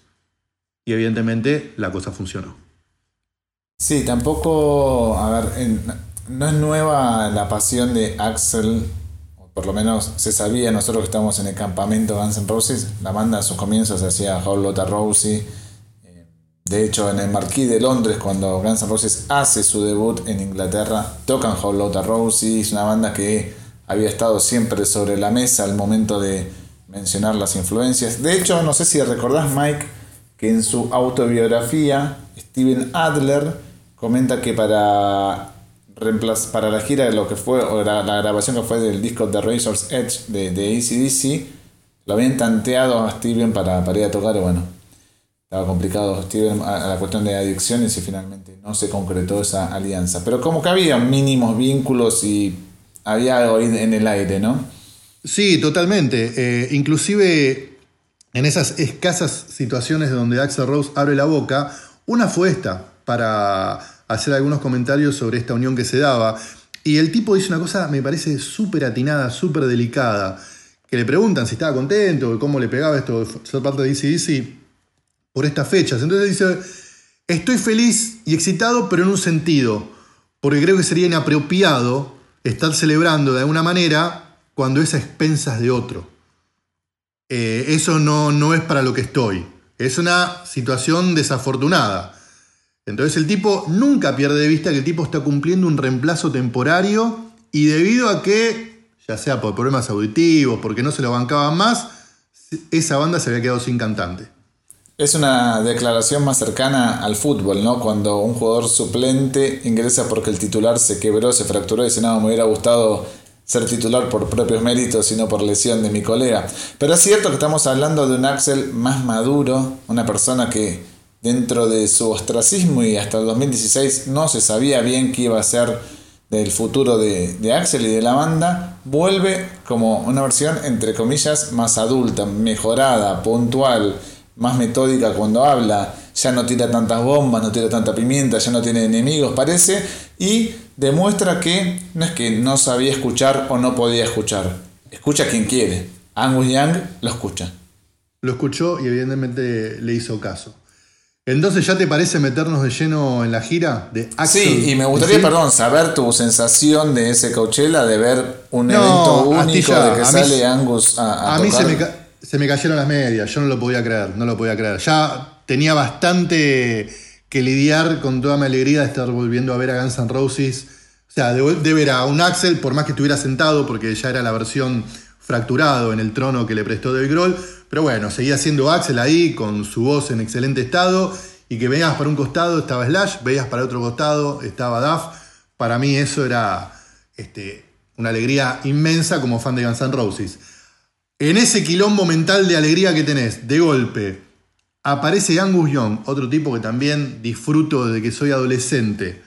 Y evidentemente la cosa funcionó. Sí, tampoco, a ver, no es nueva la pasión de Axel, por lo menos se sabía nosotros que estamos en el campamento Guns N' Roses, la banda a sus comienzos hacía How Lotta Rosie, de hecho, en el Marquis de Londres, cuando Guns N' Roses hace su debut en Inglaterra, tocan How Lotta Rosie, es una banda que había estado siempre sobre la mesa al momento de mencionar las influencias. De hecho, no sé si recordás, Mike, que en su autobiografía, Steven Adler comenta que para, para la gira de lo que fue, o la, grabación que fue del disco The Razor's Edge de, de ACDC, lo habían tanteado a Steven para, para ir a tocar, bueno, estaba complicado Steven a, la cuestión de adicciones y finalmente no se concretó esa alianza. Pero como que había mínimos vínculos y había algo en el aire, ¿no? Sí, totalmente. Eh, inclusive en esas escasas situaciones donde Axel Rose abre la boca, una fue esta, para hacer algunos comentarios sobre esta unión que se daba. Y el tipo dice una cosa, me parece súper atinada, súper delicada, que le preguntan si estaba contento, cómo le pegaba esto, ser parte de DC por estas fechas. Entonces dice, estoy feliz y excitado, pero en un sentido, porque creo que sería inapropiado estar celebrando de alguna manera cuando es a expensas de otro. Eh, eso no, no es para lo que estoy. Es una situación desafortunada. Entonces el tipo nunca pierde de vista que el tipo está cumpliendo un reemplazo temporario y debido a que, ya sea por problemas auditivos, porque no se lo bancaban más, esa banda se había quedado sin cantante. Es una declaración más cercana al fútbol, ¿no? Cuando un jugador suplente ingresa porque el titular se quebró, se fracturó y dice, no, me hubiera gustado ser titular por propios méritos, sino por lesión de mi colega. Pero es cierto que estamos hablando de un Axel más maduro, una persona que dentro de su ostracismo y hasta el 2016 no se sabía bien qué iba a ser del futuro de, de, Axel y de la banda, vuelve como una versión entre comillas más adulta, mejorada, puntual, más metódica cuando habla, ya no tira tantas bombas, no tira tanta pimienta, ya no tiene enemigos, parece, y demuestra que no es que no sabía escuchar o no podía escuchar, escucha quien quiere. Angus Young lo escucha. Lo escuchó y evidentemente le hizo caso. Entonces, ¿ya te parece meternos de lleno en la gira de Axel? Sí, y me gustaría, perdón, saber tu sensación de ese Coachella, de ver un evento único de que sale Angus a, a, a mí se me, se me cayeron las medias, yo no lo podía creer, no lo podía creer. Ya tenía bastante que lidiar con toda mi alegría de estar volviendo a ver a Guns N' Roses. O sea, de, ver a un Axel, por más que estuviera sentado, porque ya era la versión fracturado en el trono que le prestó Dave Grohl. Pero bueno, seguía siendo Axel ahí, con su voz en excelente estado. Y que veías para un costado estaba Slash, veías para otro costado estaba Duff. Para mí eso era este, una alegría inmensa como fan de Guns N'. En ese quilombo mental de alegría que tenés, de golpe, aparece Angus Young, otro tipo que también disfruto desde que soy adolescente.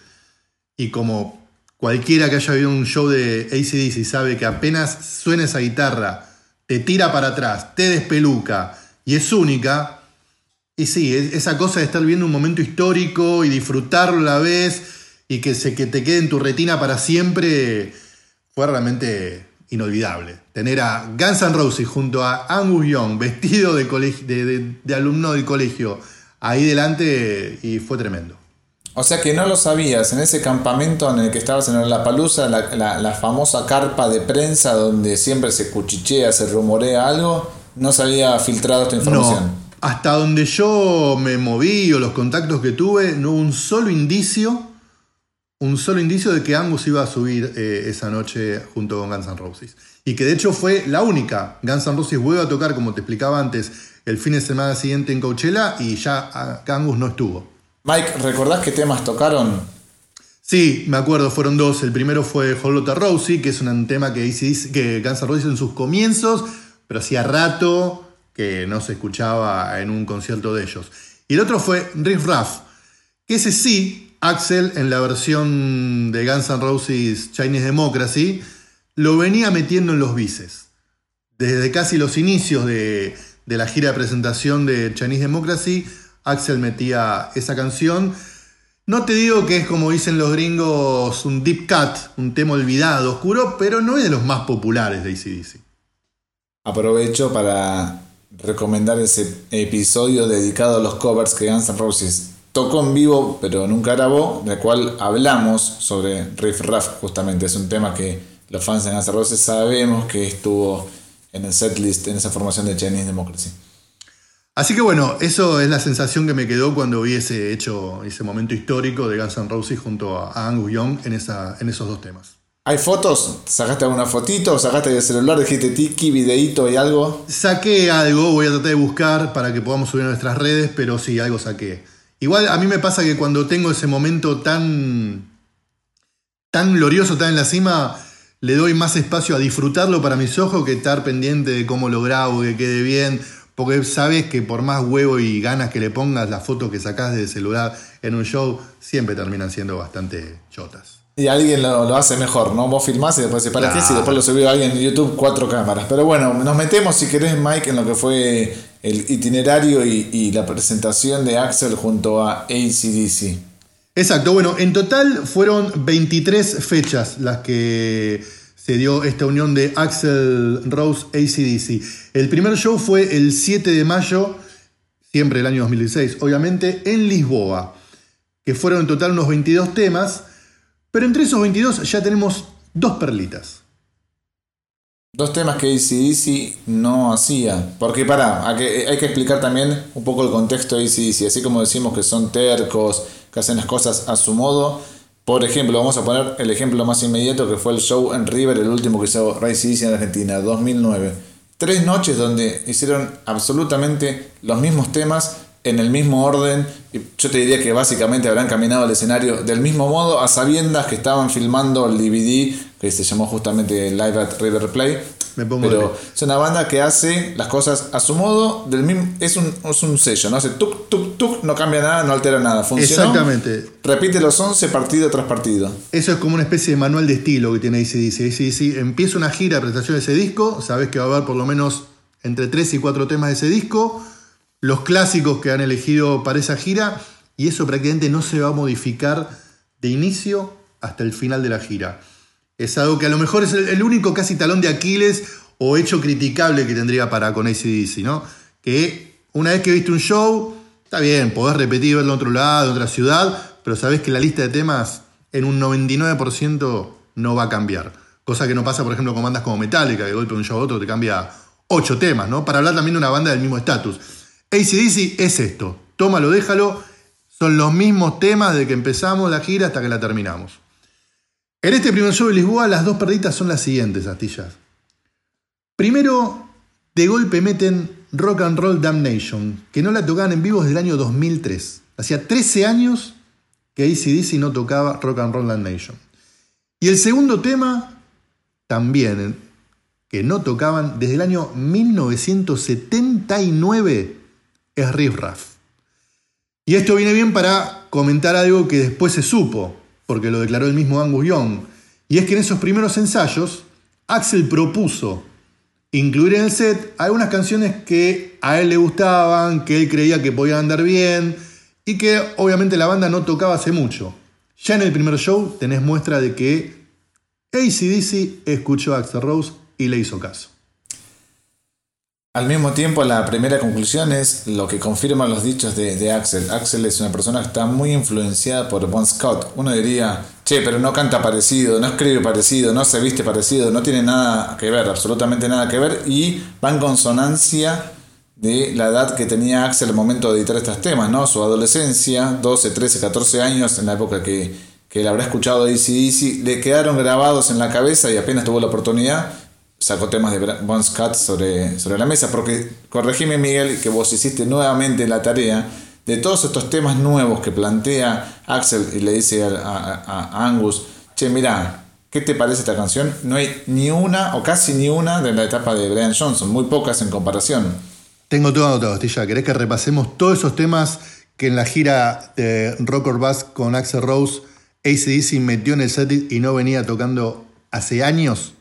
Y como cualquiera que haya visto un show de ACDC sabe que apenas suena esa guitarra, te tira para atrás, te despeluca y es única. Y sí, esa cosa de estar viendo un momento histórico y disfrutarlo a la vez y que, se, que te quede en tu retina para siempre fue realmente inolvidable. Tener a Guns N' Roses junto a Angus Young, vestido de, de, alumno del colegio, ahí delante y fue tremendo. O sea que no lo sabías, en ese campamento en el que estabas en La Palusa, la, la, famosa carpa de prensa donde siempre se cuchichea, se rumorea algo, no se había filtrado esta información. No, hasta donde yo me moví o los contactos que tuve, no hubo un solo indicio un solo indicio de que Angus iba a subir eh, esa noche junto con Guns N' Roses. Y que de hecho fue la única. Guns N' Roses vuelve a tocar, como te explicaba antes, el fin de semana siguiente en Coachella y ya ah, Angus no estuvo. Mike, ¿recordás qué temas tocaron? Sí, me acuerdo, fueron dos. El primero fue Holota Rosie, que es un tema que, que Guns N' Roses en sus comienzos, pero hacía rato que no se escuchaba en un concierto de ellos. Y el otro fue Riff Raff, que ese sí Axel en la versión de Guns N' Roses Chinese Democracy lo venía metiendo en los bices. Desde casi los inicios de, la gira de presentación de Chinese Democracy, Axel metía esa canción. No te digo que es como dicen los gringos un deep cut, un tema olvidado, oscuro, pero no es de los más populares de ACDC. Aprovecho para recomendar ese episodio dedicado a los covers que Guns N' Roses tocó en vivo, pero nunca grabó, de cual hablamos sobre Riff Raff, justamente. Es un tema que los fans de Guns Roses sabemos que estuvo en el setlist, en esa formación de Chinese Democracy. Así que bueno, eso es la sensación que me quedó cuando vi ese hecho, ese momento histórico de Guns N' Roses junto a Angus Young en, esa, en esos dos temas. ¿Hay fotos? ¿Sacaste alguna fotito? ¿Sacaste del celular? ¿Dijiste tiki, videíto y algo? Saqué algo, voy a tratar de buscar para que podamos subir a nuestras redes, pero sí, algo saqué. Igual a mí me pasa que cuando tengo ese momento tan, tan glorioso, tan en la cima, le doy más espacio a disfrutarlo para mis ojos que estar pendiente de cómo lo grabo, que quede bien. Porque sabes que por más huevo y ganas que le pongas, las fotos que sacás del celular en un show siempre terminan siendo bastante chotas. Y alguien lo, hace mejor, ¿no? Vos filmás y después se para qué si después lo subió alguien en YouTube cuatro cámaras. Pero bueno, nos metemos si querés, Mike, en lo que fue el itinerario y, la presentación de Axel junto a ACDC. Exacto, bueno, en total fueron 23 fechas las que se dio esta unión de Axel Rose ACDC. El primer show fue el 7 de mayo, siempre el año 2016, obviamente, en Lisboa, que fueron en total unos 22 temas, pero entre esos 22 ya tenemos dos perlitas. Dos temas que ACDC no hacía. Porque hay que, hay que explicar también un poco el contexto de ACDC. Así como decimos que son tercos, que hacen las cosas a su modo. Por ejemplo, vamos a poner el ejemplo más inmediato que fue el show en River, el último que hizo ACDC en Argentina, 2009. Tres noches donde hicieron absolutamente los mismos temas en el mismo orden. Yo te diría que básicamente habrán caminado al escenario del mismo modo, a sabiendas que estaban filmando el DVD que se llamó justamente Live at River Play. Me pongo Pero de pie. es una banda que hace las cosas a su modo, del mismo, es, un, es un sello, ¿no? Hace tuk, tuk, tuk, no cambia nada, no altera nada. Funcionó. Exactamente. Repite los 11 partido tras partido. Eso es como una especie de manual de estilo que tiene ACDC. ACDC empieza una gira de presentación de ese disco, sabes que va a haber por lo menos entre 3 y 4 temas de ese disco, los clásicos que han elegido para esa gira, y eso prácticamente no se va a modificar de inicio hasta el final de la gira. Es algo que a lo mejor es el, único casi talón de Aquiles o hecho criticable que tendría para con ACDC, ¿no? Que una vez que viste un show, está bien, podés repetir, verlo en otro lado, en otra ciudad, pero sabés que la lista de temas en un 99% no va a cambiar. Cosa que no pasa, por ejemplo, con bandas como Metallica, que de golpe un show a otro te cambia 8 temas, ¿no? Para hablar también de una banda del mismo estatus. ACDC es esto, tómalo, déjalo, son los mismos temas de que empezamos la gira hasta que la terminamos. En este primer show de Lisboa, las dos perditas son las siguientes, Astillas. Primero, de golpe meten Rock and Roll Damnation, que no la tocaban en vivo desde el año 2003. Hacía 13 años que ACDC no tocaba Rock and Roll Damnation. Y el segundo tema, también, que no tocaban desde el año 1979, es Riff Raff. Y esto viene bien para comentar algo que después se supo, porque lo declaró el mismo Angus Young. Y es que en esos primeros ensayos, Axel propuso incluir en el set algunas canciones que a él le gustaban, que él creía que podían andar bien y que obviamente la banda no tocaba hace mucho. Ya en el primer show tenés muestra de que ACDC escuchó a Axel Rose y le hizo caso. Al mismo tiempo, la primera conclusión es lo que confirman los dichos de, Axel. Axel es una persona que está muy influenciada por Bon Scott. Uno diría, che, pero no canta parecido, no escribe parecido, no se viste parecido, no tiene nada que ver, absolutamente nada que ver, y va en consonancia de la edad que tenía Axel al momento de editar estos temas, ¿no? Su adolescencia, 12, 13, 14 años, en la época que, que él habrá escuchado ACDC, le quedaron grabados en la cabeza y apenas tuvo la oportunidad, sacó temas de Bon Scott sobre, sobre la mesa, porque corregime Miguel que vos hiciste nuevamente la tarea de todos estos temas nuevos que plantea Axel y le dice a, a- a Angus, che, mira, ¿qué te parece esta canción? No hay ni una o casi ni una de la etapa de Brian Johnson, muy pocas en comparación. Tengo todo anotado, Astilla. ¿Querés que repasemos todos esos temas que en la gira de Rock or Bust con Axel Rose ACDC metió en el set y no venía tocando hace años?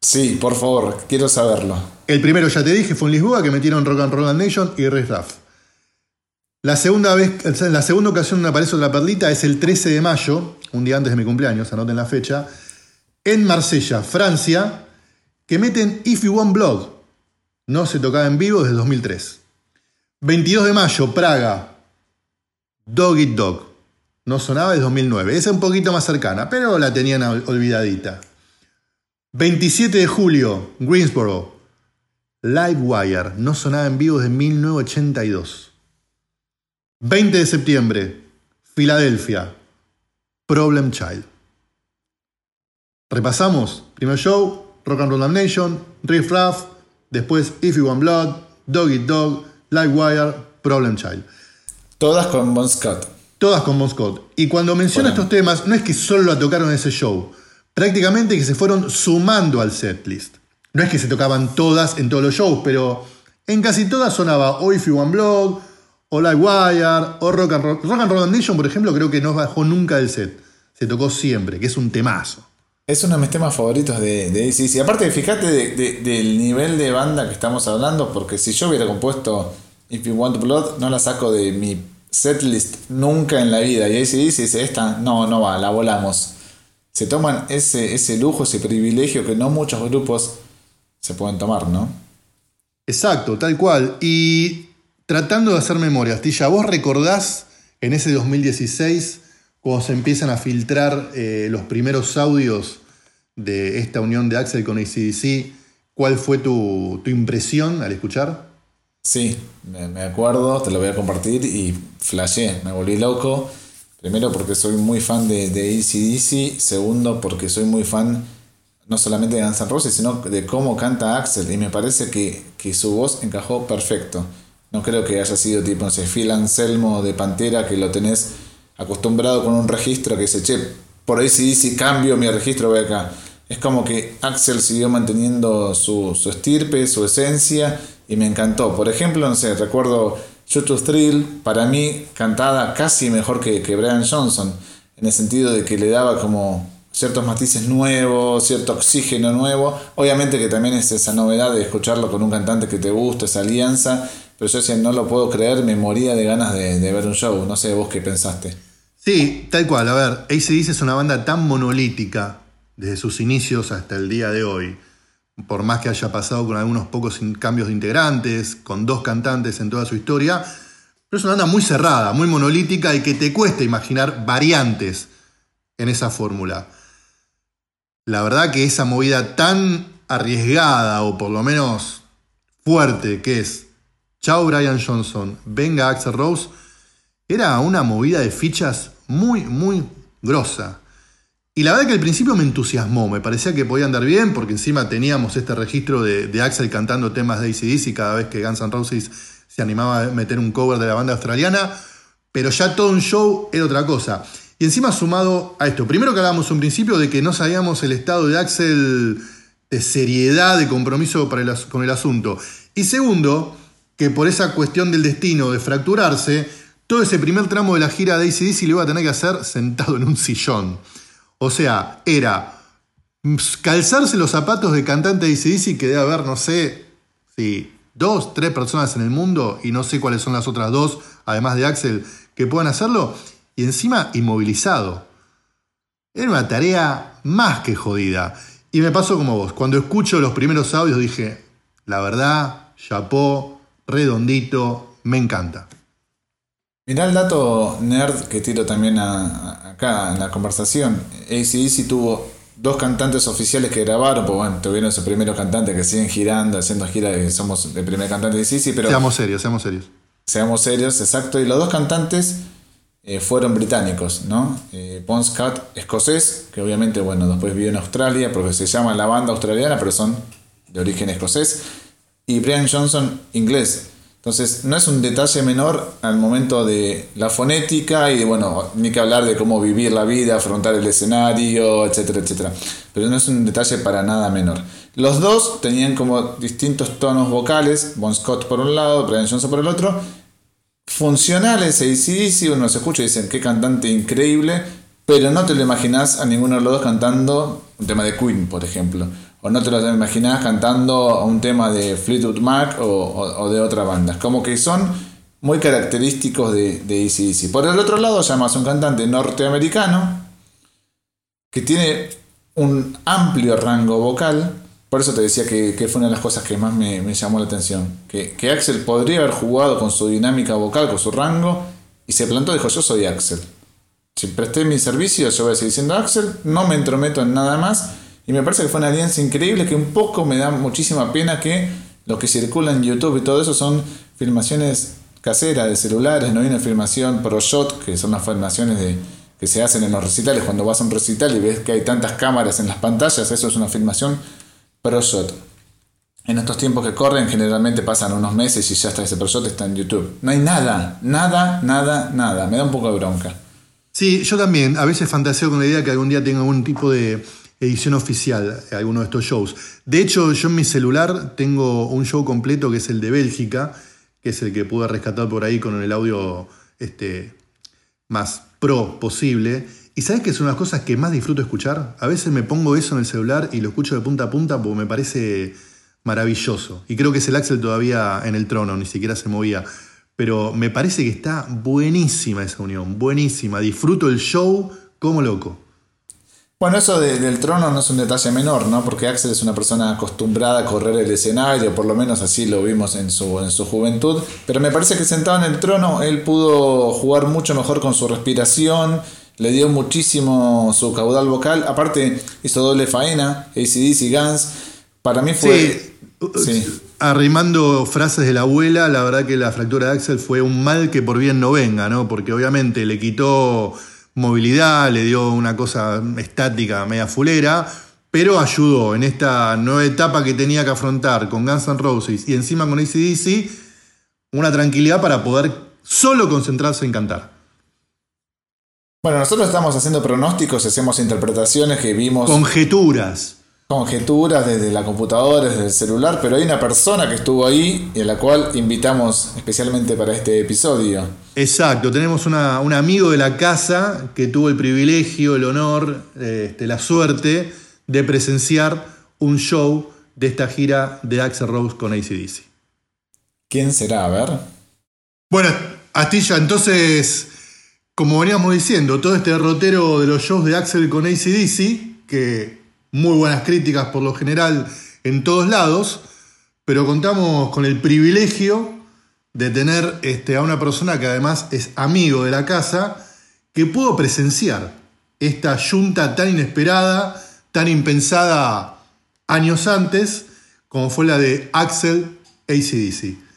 Sí, por favor, quiero saberlo. El primero, ya te dije, fue en Lisboa, que metieron Rock and Roll Nation y Riff Raff. La segunda, vez, la segunda ocasión donde aparece la perlita es el 13 de mayo, un día antes de mi cumpleaños, anoten la fecha, en Marsella, Francia, que meten If You Want Blood. No se tocaba en vivo desde 2003. 22 de mayo, Praga, Dog Eat Dog. No sonaba desde 2009. Esa es un poquito más cercana, pero la tenían ol- olvidadita. 27 de julio, Greensboro. Livewire. No sonaba en vivo desde 1982. 20 de septiembre, Filadelfia. Problem Child. Repasamos. Primer show, Rock and Roll Damnation, Riff Raff, después If You Want Blood, Dog Eat Dog, Livewire, Problem Child. Todas con Bon Scott. Todas con Bon Scott. Y cuando menciona Bueno. estos temas, no es que solo la tocaron en ese show. Prácticamente que se fueron sumando al setlist. No es que se tocaban todas en todos los shows, pero en casi todas sonaba o If You Want Blood, o Livewire, o Rock and Roll. Rock and Roll Nation, por ejemplo, creo que no bajó nunca del set. Se tocó siempre, que es un temazo. Es uno de mis temas favoritos de, de ACDC. Aparte, fíjate de- del nivel de banda que estamos hablando, porque si yo hubiera compuesto If You Want Blood, no la saco de mi setlist nunca en la vida. Y ACDC dice, esta no, no va, la volamos. Se toman ese, ese lujo, ese privilegio que no muchos grupos se pueden tomar, ¿no? Exacto, tal cual. Y tratando de hacer memoria, Astilla, ¿vos recordás en ese 2016 cuando se empiezan a filtrar eh, los primeros audios de esta unión de Axel con ACDC? ¿Cuál fue tu, tu impresión al escuchar? Sí, me, acuerdo, te lo voy a compartir y flashé, me volví loco. Primero porque soy muy fan de, de ACDC, segundo porque soy muy fan no solamente de Guns N' Roses, sino de cómo canta Axel y me parece que, que su voz encajó perfecto. No creo que haya sido tipo, no sé, Phil Anselmo de Pantera que lo tenés acostumbrado con un registro que dice, che, por ACDC cambio mi registro, voy acá. Es como que Axel siguió manteniendo su, su estirpe, su esencia, y me encantó. Por ejemplo, no sé, recuerdo To Thrill, para mí cantada casi mejor que, que Brian Johnson, en el sentido de que le daba como ciertos matices nuevos, cierto oxígeno nuevo. Obviamente que también es esa novedad de escucharlo con un cantante que te gusta, esa alianza. Pero yo decía, no lo puedo creer, me moría de ganas de, ver un show. No sé vos qué pensaste. Sí, tal cual. A ver, ACDC es una banda tan monolítica desde sus inicios hasta el día de hoy. Por más que haya pasado con algunos pocos cambios de integrantes, con dos cantantes en toda su historia, pero es una banda muy cerrada, muy monolítica y que te cuesta imaginar variantes en esa fórmula la verdad que esa movida tan arriesgada o por lo menos fuerte que es Chao Brian Johnson, venga Axel Rose, era una movida de fichas muy, muy grosa. Y la verdad que al principio me entusiasmó, me parecía que podía andar bien, porque encima teníamos este registro de, Axel cantando temas de ACDC cada vez que Guns N' Roses se animaba a meter un cover de la banda australiana, pero ya todo un show era otra cosa. Y encima sumado a esto, primero que hablábamos un principio de que no sabíamos el estado de Axel de seriedad, de compromiso para con el asunto. Y segundo, que por esa cuestión del destino de fracturarse, todo ese primer tramo de la gira de ACDC lo iba a tener que hacer sentado en un sillón. O sea, era calzarse los zapatos de cantante de ACDC que debe haber, no sé, si dos, tres personas en el mundo, y no sé cuáles son las otras dos, además de Axel, que puedan hacerlo, y encima inmovilizado. Era una tarea más que jodida. Y me pasó como vos. Cuando escucho los primeros audios dije, la verdad, chapó, redondito, me encanta. Mirá el dato nerd que tiro también acá en la conversación. ACDC tuvo dos cantantes oficiales que grabaron, pues bueno, tuvieron esos primeros cantantes que siguen girando, haciendo gira, y somos el primer cantante de ACDC, pero... Seamos serios, seamos serios. Seamos serios, exacto. Y los dos cantantes eh, fueron británicos, ¿no? Eh, Bon Scott, escocés, que obviamente, bueno, después vivió en Australia, porque se llama la banda australiana, pero son de origen escocés, y Brian Johnson, inglés. Entonces, no es un detalle menor al momento de la fonética y, bueno, ni que hablar de cómo vivir la vida, afrontar el escenario, etcétera, etcétera. Pero no es un detalle para nada menor. Los dos tenían como distintos tonos vocales, Bon Scott por un lado, Brian Johnson por el otro, funcionales ACDC, uno se escucha y dicen qué cantante increíble, pero no te lo imaginas a ninguno de los dos cantando un tema de Queen, por ejemplo. O no te lo imaginas cantando un tema de Fleetwood Mac o, de otra banda. Como que son muy característicos de, de ACDC. Por el otro lado, llamas a un cantante norteamericano que tiene un amplio rango vocal por eso te decía que, fue una de las cosas que más me, llamó la atención. Que, Axel podría haber jugado con su dinámica vocal, con su rango, y se plantó dijo, yo soy Axel. Si presté mi servicio, yo voy a seguir siendo Axel, no me entrometo en nada más. Y me parece que fue una alianza increíble que un poco me da muchísima pena que lo que circula en YouTube y todo eso son filmaciones caseras de celulares, no hay una filmación pro shot, que son las filmaciones de, que se hacen en los recitales. Cuando vas a un recital y ves que hay tantas cámaras en las pantallas, eso es una filmación ProShot. En estos tiempos que corren, generalmente pasan unos meses y ya está ese ProShot está en YouTube. No hay nada, nada, nada, nada. Me da un poco de bronca. Sí, yo también. A veces fantaseo con la idea que algún día tenga algún tipo de edición oficial de alguno de estos shows. De hecho, yo en mi celular tengo un show completo que es el de Bélgica, que es el que pude rescatar por ahí con el audio este, más pro posible. ¿Y sabes qué son las cosas que más disfruto escuchar? A veces me pongo eso en el celular y lo escucho de punta a punta porque me parece maravilloso. Y creo que es el Axel todavía en el trono, ni siquiera se movía. Pero me parece que está buenísima esa unión, buenísima. Disfruto el show como loco. Bueno, eso del trono no es un detalle menor, ¿no? Porque Axel es una persona acostumbrada a correr el escenario, por lo menos así lo vimos en su, en su juventud. Pero me parece que sentado en el trono él pudo jugar mucho mejor con su respiración le dio muchísimo su caudal vocal. Aparte, hizo doble faena, ACDC Guns. Para mí fue. Sí. Arrimando frases de la abuela, la verdad que la fractura de Axel fue un mal que por bien no venga, ¿no? Porque obviamente le quitó movilidad, le dio una cosa estática, media fulera, pero ayudó en esta nueva etapa que tenía que afrontar con Guns N' Roses y encima con ACDC, una tranquilidad para poder solo concentrarse en cantar. Bueno, nosotros estamos haciendo pronósticos, hacemos interpretaciones que vimos. Conjeturas. Conjeturas desde la computadora, desde el celular, pero hay una persona que estuvo ahí y a la cual invitamos especialmente para este episodio. Exacto, tenemos una- un amigo de la casa que tuvo el privilegio, el honor, este, la suerte de presenciar un show de esta gira de Axel Rose con ACDC. ¿Quién será? A ver. Bueno, Astilla, entonces, como veníamos diciendo, todo este derrotero de los shows de Axel con ACDC, que muy buenas críticas por lo general en todos lados, pero contamos con el privilegio de tener este, a una persona que además es amigo de la casa, que pudo presenciar esta junta tan inesperada, tan impensada años antes, como fue la de Axel ACDC.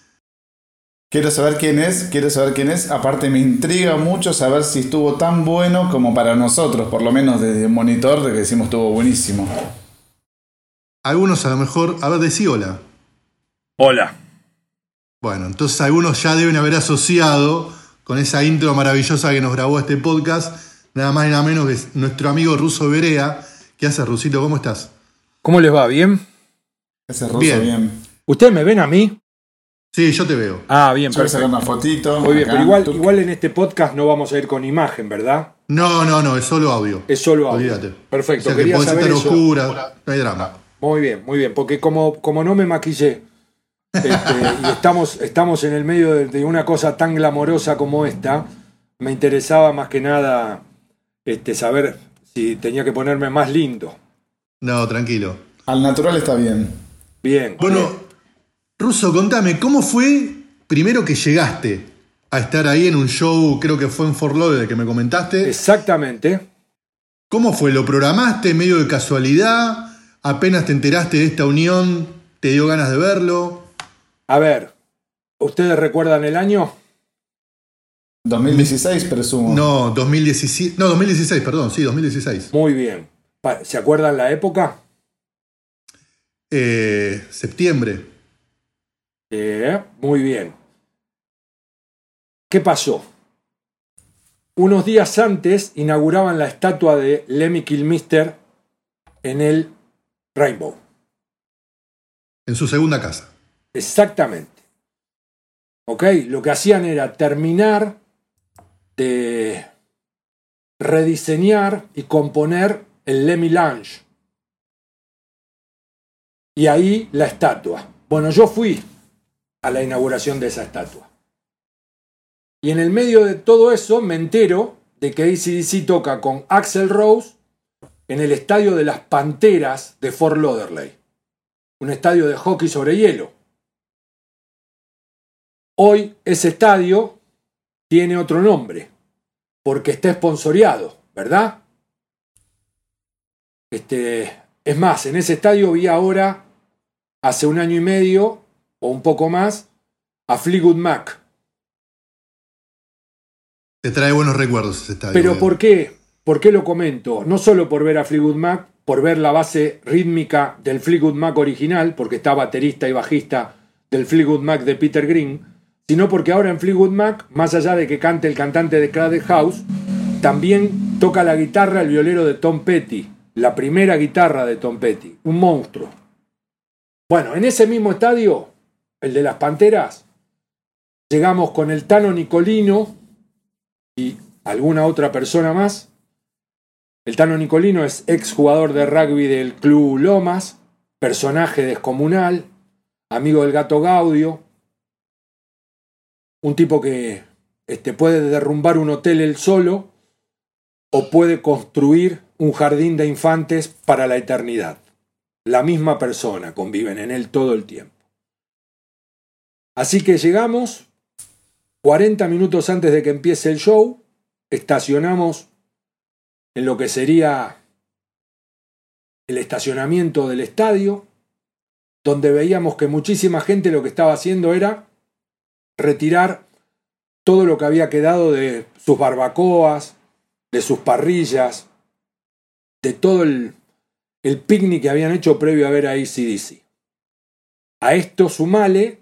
Quiero saber quién es, quiero saber quién es. Aparte me intriga mucho saber si estuvo tan bueno como para nosotros, por lo menos desde el monitor de que decimos estuvo buenísimo. Algunos a lo mejor, a ver, decí hola. Hola. Bueno, entonces algunos ya deben haber asociado con esa intro maravillosa que nos grabó este podcast, nada más y nada menos que es nuestro amigo Ruso Berea. ¿Qué haces, Rusito? ¿Cómo estás? ¿Cómo les va? ¿Bien? Ese ruso Bien. bien. ¿Ustedes me ven a mí? Sí, yo te veo. Ah, bien, Yo voy a una fotito. Muy bien, acá. pero igual, igual en este podcast no vamos a ir con imagen, ¿verdad? No, no, no, es solo audio. Es solo audio. Olvídate. Perfecto, O sea, que podés saber estar eso. oscura, no hay drama. Muy bien, muy bien, porque como, como no me maquillé este, y estamos, estamos en el medio de, de una cosa tan glamorosa como esta, me interesaba más que nada este, saber si tenía que ponerme más lindo. No, tranquilo. Al natural está bien. Bien. Bueno, Ruso, contame, ¿cómo fue primero que llegaste a estar ahí en un show, creo que fue en Fort Lauderdale que me comentaste? Exactamente. ¿Cómo fue? ¿Lo programaste medio de casualidad? ¿Apenas te enteraste de esta unión? ¿Te dio ganas de verlo? A ver, ¿ustedes recuerdan el año? 2016 presumo. No, 2017. No, 2016, perdón, sí, 2016. Muy bien. ¿Se acuerdan la época? Eh, septiembre. Eh, muy bien. ¿Qué pasó? Unos días antes inauguraban la estatua de Lemmy Kilmister en el Rainbow. En su segunda casa. Exactamente. ¿Ok? Lo que hacían era terminar de rediseñar y componer el Lemmy Lounge. Y ahí la estatua. Bueno, yo fui a la inauguración de esa estatua. Y en el medio de todo eso me entero de que ACDC toca con Axel Rose en el estadio de las Panteras de Fort Lauderdale un estadio de hockey sobre hielo. Hoy ese estadio tiene otro nombre, porque está esponsoreado, ¿verdad? Este, es más, en ese estadio vi ahora, hace un año y medio, o un poco más, a Fleetwood Mac. Te trae buenos recuerdos ese estadio. Pero. ¿por qué? ¿Por qué lo comento? No solo por ver a Fleetwood Mac, por ver la base rítmica del Fleetwood Mac original, porque está baterista y bajista del Fleetwood Mac de Peter Green, sino porque ahora en Fleetwood Mac, más allá de que cante el cantante de Crowded House, también toca la guitarra el violero de Tom Petty, la primera guitarra de Tom Petty, un monstruo. Bueno, en ese mismo estadio, el de las Panteras, llegamos con el Tano Nicolino y alguna otra persona más. El Tano Nicolino es exjugador de rugby del Club Lomas, personaje descomunal, amigo del gato Gaudio, un tipo que este, puede derrumbar un hotel él solo o puede construir un jardín de infantes para la eternidad. La misma persona conviven en él todo el tiempo. Así que llegamos 40 minutos antes de que empiece el show, estacionamos en lo que sería el estacionamiento del estadio, donde veíamos que muchísima gente lo que estaba haciendo era retirar todo lo que había quedado de sus barbacoas, de sus parrillas, de todo el, el picnic que habían hecho previo a ver a ACDC. A esto sumale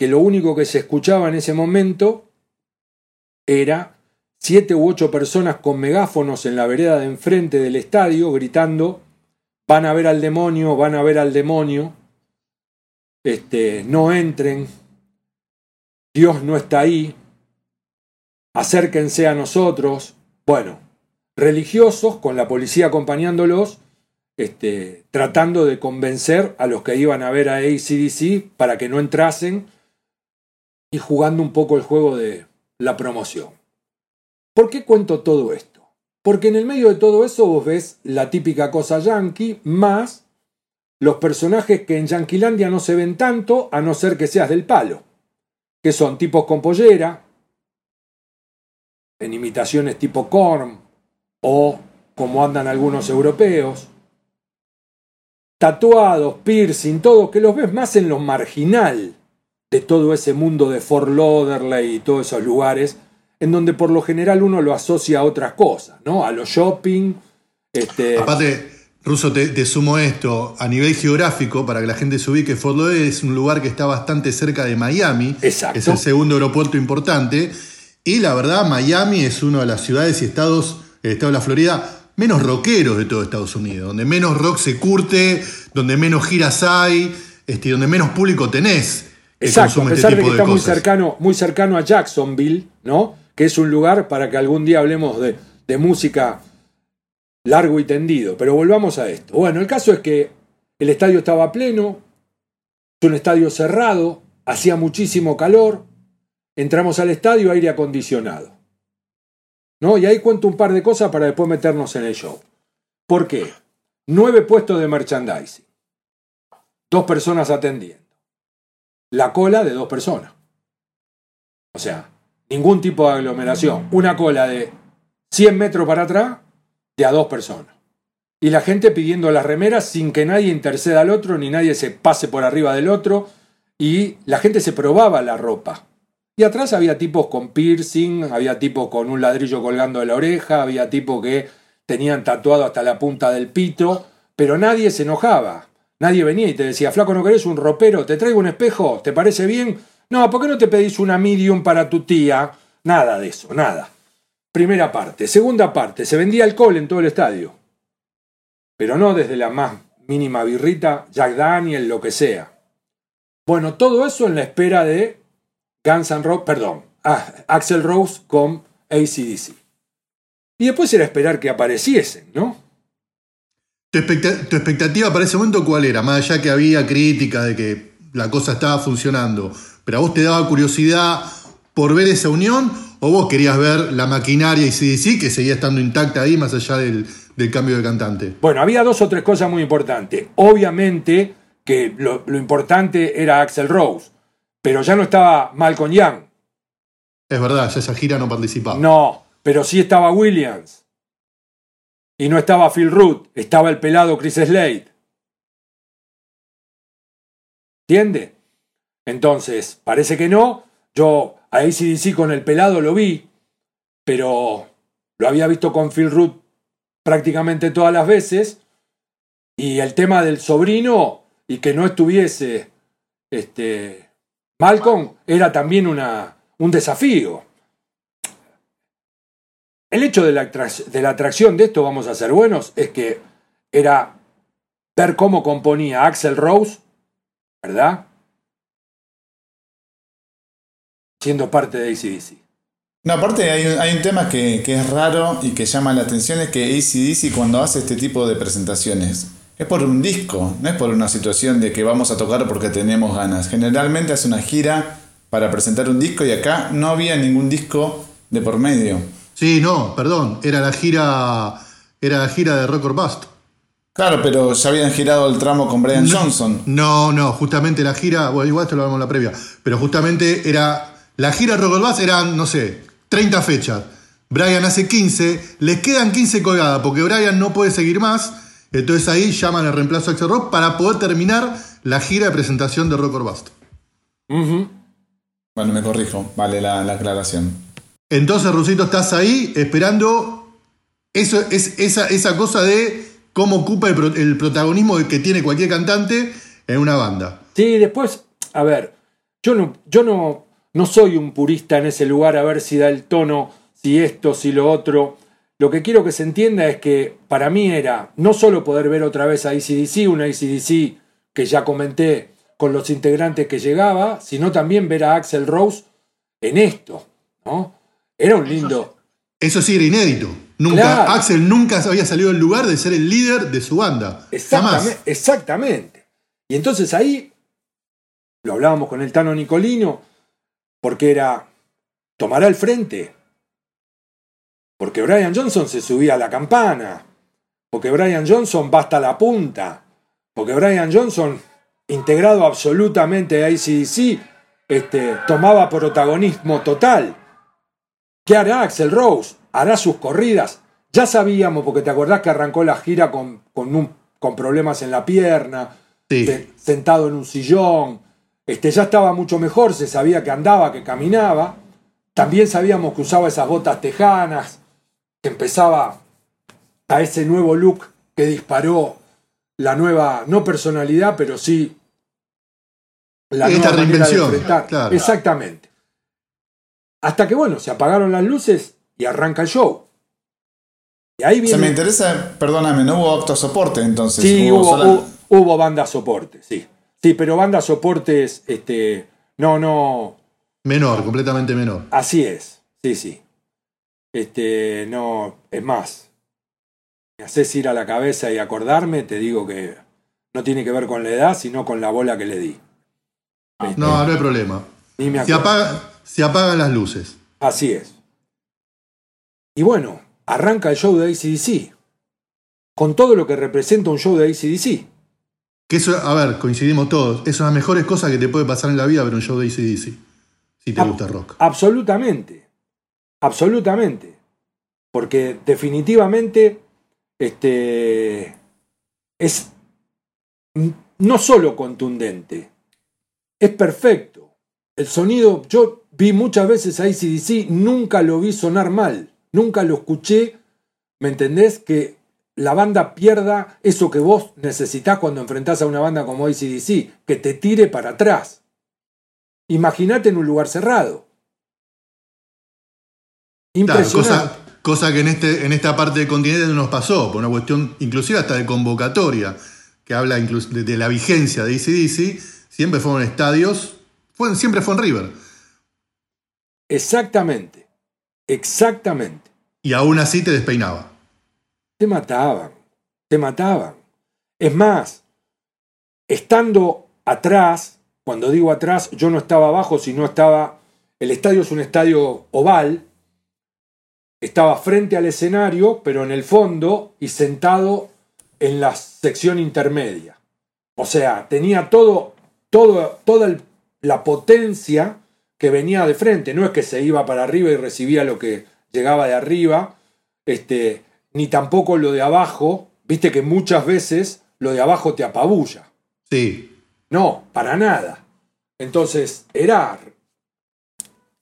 que lo único que se escuchaba en ese momento era siete u ocho personas con megáfonos en la vereda de enfrente del estadio gritando van a ver al demonio, van a ver al demonio, este, no entren, Dios no está ahí, acérquense a nosotros. Bueno, religiosos con la policía acompañándolos, este, tratando de convencer a los que iban a ver a ACDC para que no entrasen y jugando un poco el juego de la promoción. ¿Por qué cuento todo esto? Porque en el medio de todo eso vos ves la típica cosa yankee más los personajes que en Yanquilandia no se ven tanto a no ser que seas del palo, que son tipos con pollera, en imitaciones tipo Korn o como andan algunos europeos, tatuados, piercing, todo, que los ves más en lo marginal de todo ese mundo de Fort Lauderdale y todos esos lugares, en donde por lo general uno lo asocia a otras cosas, ¿no? A los shopping. Este... Aparte, Ruso, te, sumo esto. A nivel geográfico, para que la gente se ubique, Fort Lauderdale es un lugar que está bastante cerca de Miami. Exacto. Es el segundo aeropuerto importante. Y la verdad, Miami es una de las ciudades y estados, el estado de la Florida, menos rockeros de todo Estados Unidos, donde menos rock se curte, donde menos giras hay, este, donde menos público tenés. Exacto, a este pesar de que está muy cercano, muy cercano a Jacksonville, ¿no? Que es un lugar para que algún día hablemos de, de música largo y tendido. Pero volvamos a esto. Bueno, el caso es que el estadio estaba pleno, es un estadio cerrado, hacía muchísimo calor, entramos al estadio aire acondicionado. ¿No? Y ahí cuento un par de cosas para después meternos en el show. ¿Por qué? Nueve puestos de merchandising. Dos personas atendiendo. La cola de dos personas. O sea, ningún tipo de aglomeración. Una cola de 100 metros para atrás de a dos personas. Y la gente pidiendo las remeras sin que nadie interceda al otro, ni nadie se pase por arriba del otro. Y la gente se probaba la ropa. Y atrás había tipos con piercing, había tipos con un ladrillo colgando de la oreja, había tipos que tenían tatuado hasta la punta del pito, pero nadie se enojaba. Nadie venía y te decía, flaco, ¿no querés un ropero? ¿Te traigo un espejo? ¿Te parece bien? No, ¿por qué no te pedís una medium para tu tía? Nada de eso, nada. Primera parte. Segunda parte, se vendía alcohol en todo el estadio. Pero no desde la más mínima birrita, Jack Daniel, lo que sea. Bueno, todo eso en la espera de Guns N' Roses, perdón, ah, Axel Rose con ACDC. Y después era esperar que apareciesen, ¿no? ¿Tu, expectativa para ese momento cuál era? Más allá que había crítica de que la cosa estaba funcionando, pero a vos te daba curiosidad por ver esa unión o vos querías ver la maquinaria y CDC que seguía estando intacta ahí más allá del, cambio de cantante? Bueno, había dos o tres cosas muy importantes. Obviamente que lo, importante era Axel Rose, pero ya no estaba Malcolm Young. Es verdad, ya esa gira no participaba. No, pero sí estaba Williams. Y no estaba Phil Root, estaba el pelado Chris Slade. ¿Entiende? Entonces, parece que no. Yo a ACDC con el pelado lo vi, pero lo había visto con Phil Root prácticamente todas las veces. Y el tema del sobrino y que no estuviese este, Malcolm era también una, un desafío. El hecho de la, atracción de esto, vamos a ser buenos, es que era ver cómo componía Axel Rose, ¿verdad? siendo parte de ACDC. No, aparte hay hay un tema que, que, es raro y que llama la atención, es que ACDC cuando hace este tipo de presentaciones es por un disco, no es por una situación de que vamos a tocar porque tenemos ganas. Generalmente hace una gira para presentar un disco y acá no había ningún disco de por medio. Sí, no, perdón, era la gira, era la gira de Record Bust. Claro, pero ya habían girado el tramo con Brian Johnson. No, no, justamente la gira, bueno, igual esto lo vemos en la previa, pero justamente era la gira Rock Bass eran, no sé, 30 fechas. Brian hace 15, les quedan 15 colgadas porque Brian no puede seguir más. Entonces ahí llaman al reemplazo a Axel Rock para poder terminar la gira de presentación de Rock or Bust. Bueno, me corrijo, vale la, aclaración. Entonces, Rusito, estás ahí esperando eso, es, esa, esa cosa de cómo ocupa el, protagonismo que tiene cualquier cantante en una banda. Sí, después, a ver, yo no, yo no, no soy un purista en ese lugar a ver si da el tono, si esto, si lo otro. lo que quiero que se entienda es que para mí era no solo poder ver otra vez a ACDC, una ACDC que ya comenté con los integrantes que llegaba, sino también ver a Axel Rose en esto, ¿no? Era un lindo... Eso sí era inédito. Nunca, Axel nunca había salido del lugar de ser el líder de su banda. Exactamente, exactamente. Y entonces ahí lo hablábamos con el Tano Nicolino, porque era, tomará el frente, porque Brian Johnson se subía a la campana, porque Brian Johnson va hasta la punta, porque Brian Johnson, integrado absolutamente a ACDC, este, tomaba protagonismo total. ¿Qué hará Axel Rose? hará sus corridas. Ya sabíamos, porque te acordás que arrancó la gira con, con, con problemas en la pierna, sentado en un sillón. Este, ya estaba mucho mejor, se sabía que andaba, que caminaba. También sabíamos que usaba esas botas tejanas, que empezaba a ese nuevo look que disparó la nueva, no personalidad, pero sí la Esta nueva reinvención. Exactamente. Hasta que, bueno, se apagaron las luces y arranca el show. Y ahí viene... me interesa, perdóname, no hubo acto soporte entonces. Sí, hubo, hubo, banda soporte, sí. Sí, pero banda soportes, este, no, no. Menor, completamente menor. Así es, sí, sí. Este, no, es más, me haces ir a la cabeza y acordarme, te digo que no tiene que ver con la edad, sino con la bola que le di. Este, no, no hay problema. Se, apaga, se apagan las luces. Así es. Y bueno, arranca el show de ACDC, con todo lo que representa un show de ACDC. Que eso, a ver, coincidimos todos, es una de las mejores cosas que te puede pasar en la vida ver un show de ACDC, si te gusta rock. Absolutamente, absolutamente. Porque definitivamente este, es no solo contundente, es perfecto. El sonido, yo vi muchas veces a ACDC, nunca lo vi sonar mal. Nunca lo escuché, ¿me entendés? Que la banda pierda eso que vos necesitas cuando enfrentás a una banda como ACDC, que te tire para atrás. Imagínate en un lugar cerrado. Impresionante. cosa, que en, este, en esta parte del continente no nos pasó, por una cuestión inclusive hasta de convocatoria, que habla de, de la vigencia de ACDC, siempre fueron estadios, siempre fue en River. Exactamente. Exactamente. Y aún así te despeinaba. Te mataban, te mataban. Es más, estando atrás, cuando digo atrás, yo no estaba abajo, sino estaba... El estadio es un estadio oval, estaba frente al escenario, pero en el fondo y sentado en la sección intermedia. O sea, tenía todo, todo toda la potencia que venía de frente, no es que se iba para arriba y recibía lo que llegaba de arriba, este, ni tampoco lo de abajo, viste que muchas veces lo de abajo te apabulla. Sí. No, para nada. Entonces, era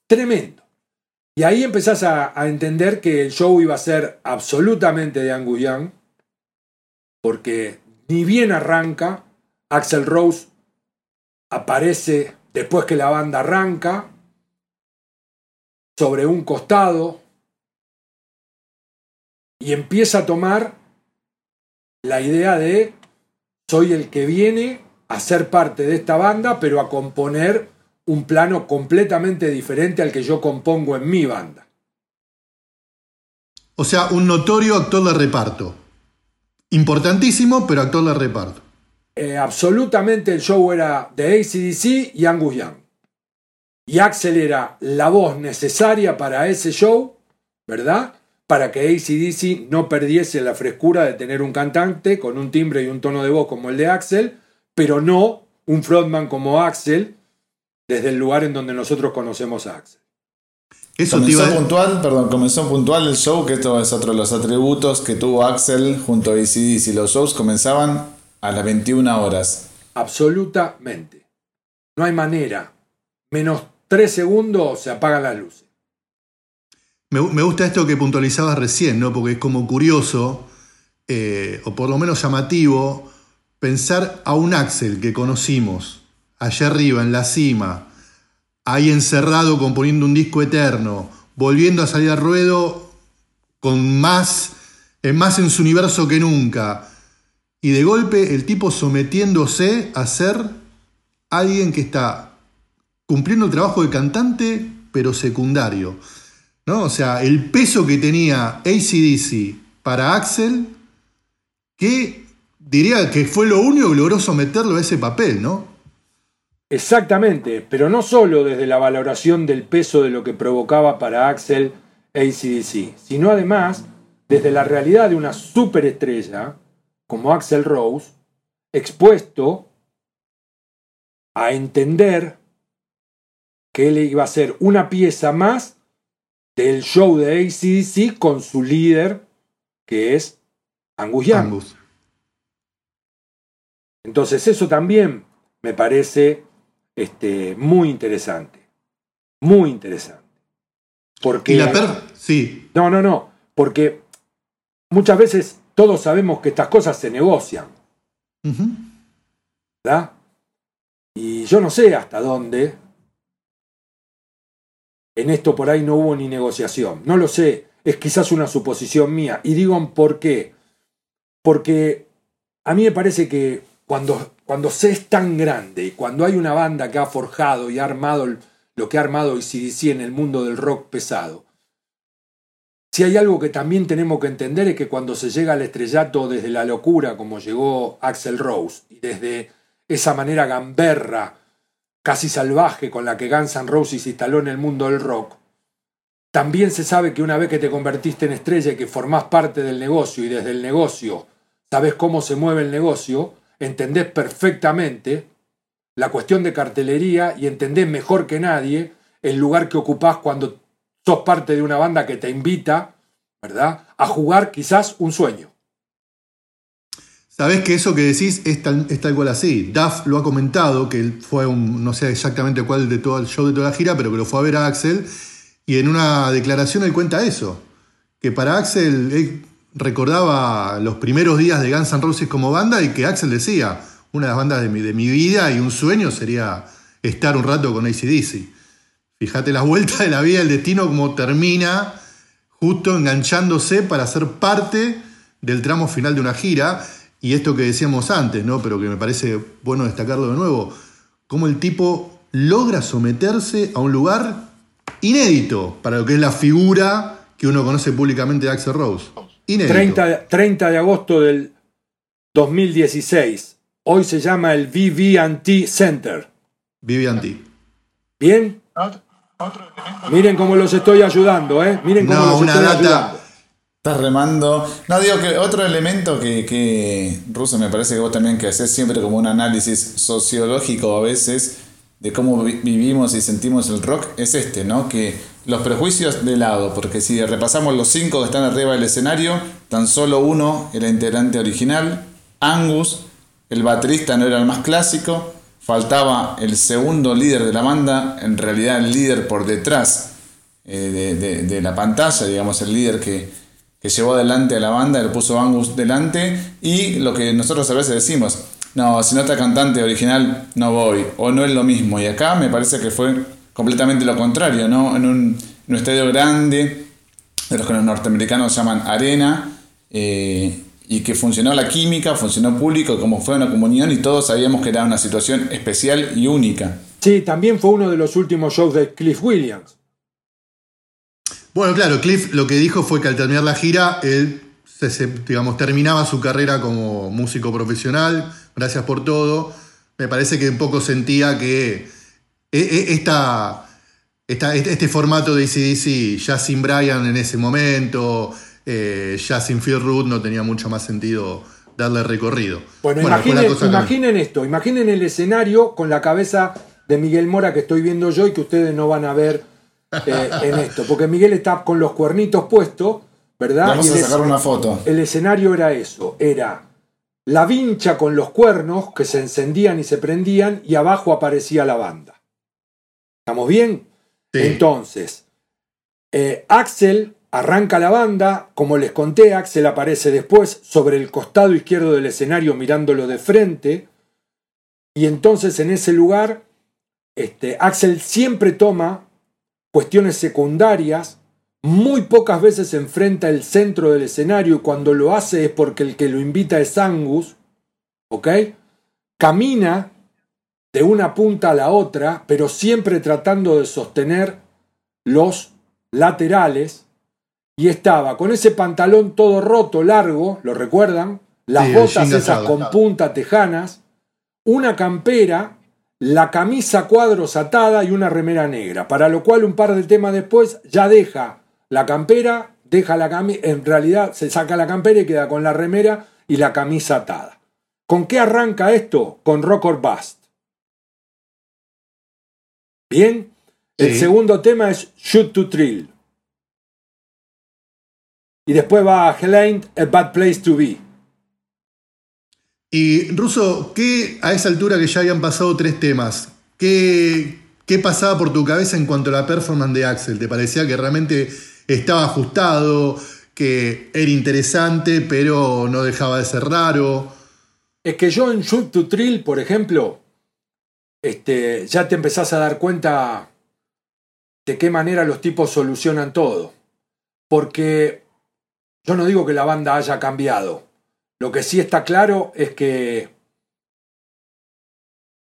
tremendo. Y ahí empezás a, entender que el show iba a ser absolutamente de Angus Young, porque ni bien arranca, Axel Rose aparece después que la banda arranca, sobre un costado, y empieza a tomar la idea de soy el que viene a ser parte de esta banda, pero a componer un plano completamente diferente al que yo compongo en mi banda. O sea, un notorio actor de reparto. Importantísimo, pero actor de reparto. Eh, absolutamente el show era de ACDC y Angus Young. Y Axel era la voz necesaria para ese show, ¿verdad? Para que ACDC no perdiese la frescura de tener un cantante con un timbre y un tono de voz como el de Axel, pero no un frontman como Axel desde el lugar en donde nosotros conocemos a Axel. Eso comenzó puntual, perdón, comenzó puntual el show, que esto es otro de los atributos que tuvo Axel junto a ACDC. Los shows comenzaban a las 21 horas. Absolutamente. No hay manera. Menos tres segundos se apagan las luces. Me, gusta esto que puntualizabas recién, ¿no? Porque es como curioso, eh, o por lo menos llamativo, pensar a un Axel que conocimos allá arriba, en la cima, ahí encerrado componiendo un disco eterno, volviendo a salir al ruedo con más, más en su universo que nunca. Y de golpe el tipo sometiéndose a ser alguien que está cumpliendo el trabajo de cantante, pero secundario. ¿no? O sea, el peso que tenía ACDC para Axel, que diría que fue lo único que logró someterlo a ese papel, ¿no? Exactamente, pero no solo desde la valoración del peso de lo que provocaba para Axel ACDC, sino además desde la realidad de una superestrella como Axel Rose, expuesto a entender que él iba a ser una pieza más del show de ACDC con su líder, que es Angus Young. Entonces eso también me parece este, muy interesante. Muy interesante. Porque, ¿Y la per sí. No, no, no. Porque muchas veces todos sabemos que estas cosas se negocian. ¿Verdad? Y yo no sé hasta dónde. En esto por ahí no hubo ni negociación. No lo sé. Es quizás una suposición mía. Y digo por qué. Porque a mí me parece que cuando, cuando se es tan grande y cuando hay una banda que ha forjado y ha armado lo que ha armado ICDC en el mundo del rock pesado, si hay algo que también tenemos que entender es que cuando se llega al estrellato desde la locura, como llegó Axel Rose, y desde esa manera gamberra, casi salvaje con la que Guns N' Roses se instaló en el mundo del rock, también se sabe que una vez que te convertiste en estrella y que formás parte del negocio y desde el negocio sabes cómo se mueve el negocio, entendés perfectamente la cuestión de cartelería y entendés mejor que nadie el lugar que ocupás cuando sos parte de una banda que te invita, ¿verdad?, a jugar quizás un sueño. Sabés que eso que decís es tal, cual así. Duff lo ha comentado, que él fue un, no sé exactamente cuál de todo el show de toda la gira, pero que lo fue a ver a Axel, y en una declaración él cuenta eso, que para Axel recordaba los primeros días de Guns N' Roses como banda y que Axel decía, una de las bandas de mi, de mi vida y un sueño sería estar un rato con ACDC. Fíjate la vuelta de la vida, el destino, como termina justo enganchándose para ser parte del tramo final de una gira. Y esto que decíamos antes, ¿no? Pero que me parece bueno destacarlo de nuevo, cómo el tipo logra someterse a un lugar inédito para lo que es la figura que uno conoce públicamente de Axel Rose. 30, de agosto del 2016. Hoy se llama el VVT Center. VVT. ¿Bien? Miren cómo los estoy ayudando, ¿eh? Miren cómo los estoy ayudando. Estás remando. No, digo que otro elemento que, que, Russo, me parece que vos también que haces siempre como un análisis sociológico a veces de cómo vivimos y sentimos el rock es este, ¿no? Que los prejuicios de lado, porque si repasamos los cinco que están arriba del escenario, tan solo uno era integrante original, Angus, el baterista no era el más clásico, faltaba el segundo líder de la banda, en realidad el líder por detrás eh, de, la pantalla, digamos, el líder que, que llevó adelante a la banda, le puso Angus delante, y lo que nosotros a veces decimos, no, si no está cantante original, no voy, o no es lo mismo. Y acá me parece que fue completamente lo contrario, ¿no? En un, estadio grande, de los que los norteamericanos llaman arena, eh, y que funcionó la química, funcionó público, como fue una comunión, y todos sabíamos que era una situación especial y única. Sí, también fue uno de los últimos shows de Cliff Williams. Bueno, claro, Cliff lo que dijo fue que al terminar la gira, él digamos, terminaba su carrera como músico profesional, gracias por todo. Me parece que un poco sentía que e, e, esta, este formato de ACDC, ya sin Brian en ese momento, eh, ya sin Phil Root, no tenía mucho más sentido darle recorrido. Bueno, imaginen, esto, imaginen el escenario con la cabeza de Miguel Mora que estoy viendo yo y que ustedes no van a ver eh, en esto, porque Miguel está con los cuernitos puestos ¿verdad? Vamos a sacar una foto. El escenario era eso, era la vincha con los cuernos que se encendían y se prendían y abajo aparecía la banda. ¿Estamos bien? Entonces, eh, Axel arranca la banda, como les conté, Axel aparece después sobre el costado izquierdo del escenario mirándolo de frente, y entonces en ese lugar, este, Axel siempre toma cuestiones secundarias muy pocas veces enfrenta el centro del escenario y cuando lo hace es porque el que lo invita es Angus, ¿ok? Camina de una punta a la otra, pero siempre tratando de sostener los laterales y estaba con ese pantalón todo roto, largo, ¿lo recuerdan? Las botas esas con punta tejanas, una campera, la camisa cuadros atada y una remera negra, para lo cual un par de temas después ya deja la campera, deja la camisa, en realidad se saca la campera y queda con la remera y la camisa atada. ¿Con qué arranca esto? Con Rock or Bust. Bien, el segundo tema es Shoot to Thrill. Y después va a Helene, A Bad Place to Be. Y Russo, ¿qué a esa altura que ya habían pasado tres temas? ¿Qué, ¿Qué pasaba por tu cabeza en cuanto a la performance de Axel? ¿Te parecía que realmente estaba ajustado, que era interesante, pero no dejaba de ser raro? Es que yo en Shoot to Thrill, por ejemplo, este, ya te empezás a dar cuenta de qué manera los tipos solucionan todo. Porque yo no digo que la banda haya cambiado. Lo que sí está claro es que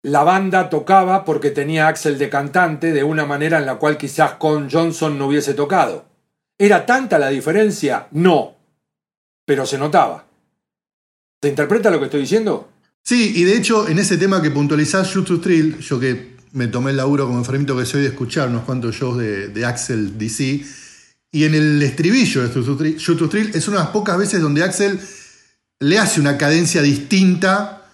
la banda tocaba porque tenía Axel de cantante de una manera en la cual quizás con Johnson no hubiese tocado. ¿Era tanta la diferencia? No. Pero se notaba. ¿Se interpreta lo que estoy diciendo? Sí, y de hecho, en ese tema que puntualizás, Shoot to Thrill, yo que me tomé el laburo como enfermito que soy de escuchar unos cuantos shows de, de Axel DC, y en el estribillo de Shoot to Thrill es una de las pocas veces donde Axel le hace una cadencia distinta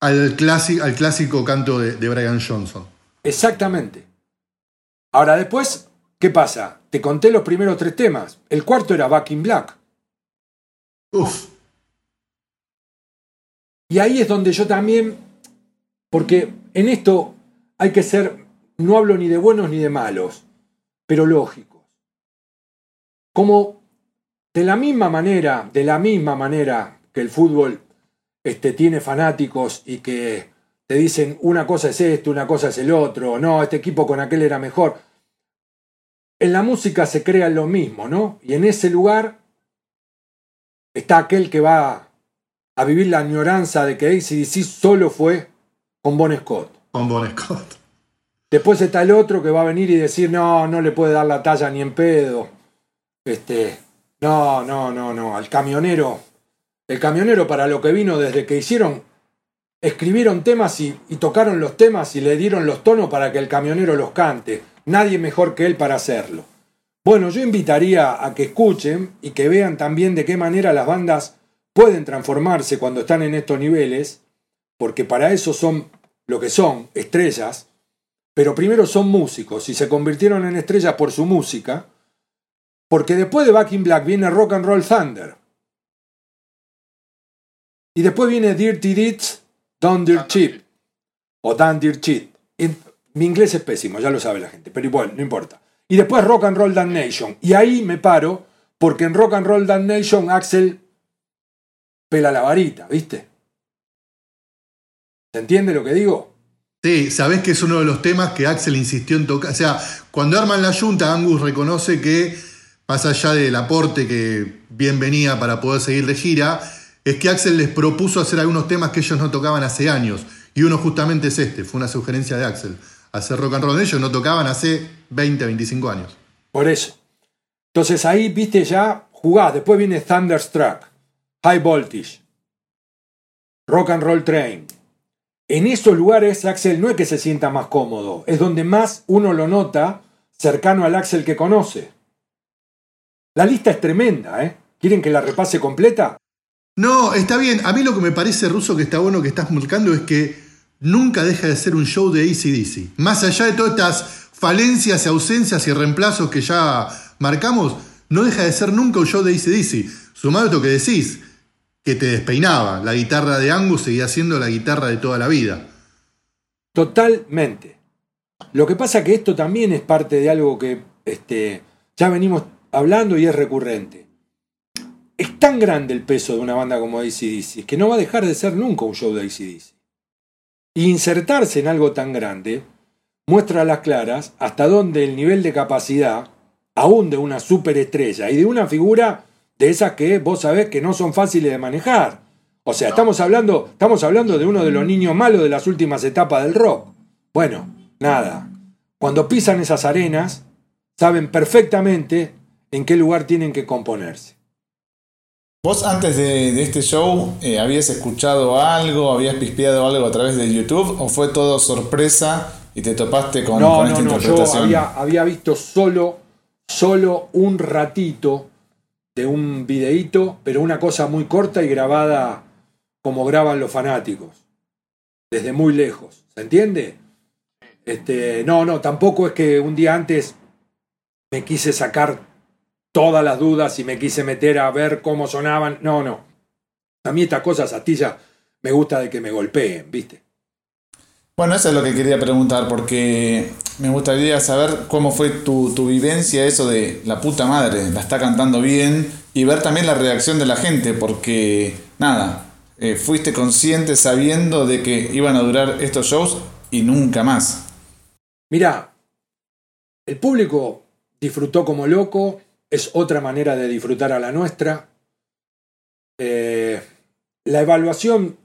al, clásico, al clásico canto de, de Brian Johnson. Exactamente. Ahora después, ¿qué pasa? Te conté los primeros tres temas. El cuarto era Back in Black. Uf. Y ahí es donde yo también, porque en esto hay que ser, no hablo ni de buenos ni de malos, pero lógico. Como de la misma manera, de la misma manera que el fútbol este, tiene fanáticos y que te dicen una cosa es esto, una cosa es el otro, no, este equipo con aquel era mejor. En la música se crea lo mismo, ¿no? Y en ese lugar está aquel que va a vivir la añoranza de que ACDC solo fue con Bon Scott. Con Bon Scott. Después está el otro que va a venir y decir, no, no le puede dar la talla ni en pedo. Este, no, no, no, no, al camionero, el camionero para lo que vino desde que hicieron, escribieron temas y, y tocaron los temas y le dieron los tonos para que el camionero los cante. Nadie mejor que él para hacerlo. Bueno, yo invitaría a que escuchen y que vean también de qué manera las bandas pueden transformarse cuando están en estos niveles, porque para eso son lo que son, estrellas, pero primero son músicos y se convirtieron en estrellas por su música, porque después de Back in Black viene Rock and Roll Thunder. Y después viene Dirty Deeds, Don't Dirt Cheap. O Dan Dirt Cheap. Mi inglés es pésimo, ya lo sabe la gente, pero igual, no importa. Y después Rock and Roll Damnation. Y ahí me paro, porque en Rock and Roll Damnation Axel pela la varita, ¿viste? ¿Se entiende lo que digo? Sí, sabés que es uno de los temas que Axel insistió en tocar. O sea, cuando arman la junta, Angus reconoce que más allá del aporte que bien venía para poder seguir de gira, es que Axel les propuso hacer algunos temas que ellos no tocaban hace años. Y uno justamente es este, fue una sugerencia de Axel. Hacer rock and roll. Ellos no tocaban hace 20, 25 años. Por eso. Entonces ahí, viste, ya jugás. Después viene Thunderstruck, High Voltage, Rock and Roll Train. En esos lugares Axel no es que se sienta más cómodo, es donde más uno lo nota cercano al Axel que conoce. La lista es tremenda, ¿eh? ¿Quieren que la repase completa? No, está bien. A mí lo que me parece, Ruso, que está bueno que estás marcando es que nunca deja de ser un show de ACDC. Más allá de todas estas falencias y ausencias y reemplazos que ya marcamos, no deja de ser nunca un show de ACDC. Sumado a esto que decís, que te despeinaba. La guitarra de Angus seguía siendo la guitarra de toda la vida. Totalmente. Lo que pasa que esto también es parte de algo que este, ya venimos hablando y es recurrente. Es tan grande el peso de una banda como ACDC que no va a dejar de ser nunca un show de ACDC. Y insertarse en algo tan grande muestra a las claras hasta dónde el nivel de capacidad aún de una superestrella y de una figura de esas que vos sabés que no son fáciles de manejar. O sea, estamos, hablando, estamos hablando de uno de los niños malos de las últimas etapas del rock. Bueno, nada. Cuando pisan esas arenas, saben perfectamente en qué lugar tienen que componerse. ¿Vos antes de, este show eh, habías escuchado algo, habías pispeado algo a través de YouTube o fue todo sorpresa y te topaste con, no, esta no, interpretación? Yo había, había visto solo, solo un ratito de un videíto, pero una cosa muy corta y grabada como graban los fanáticos, desde muy lejos. ¿Se entiende? Este, no, no, tampoco es que un día antes me quise sacar todas las dudas y me quise meter a ver cómo sonaban. No, no. A mí estas cosas, Astilla, me gusta de que me golpeen, ¿viste? Bueno, eso es lo que quería preguntar, porque me gustaría saber cómo fue tu, tu, vivencia, eso de la puta madre, la está cantando bien, y ver también la reacción de la gente, porque nada, eh, fuiste consciente sabiendo de que iban a durar estos shows y nunca más. Mira, el público disfrutó como loco, es otra manera de disfrutar a la nuestra. Eh, la evaluación,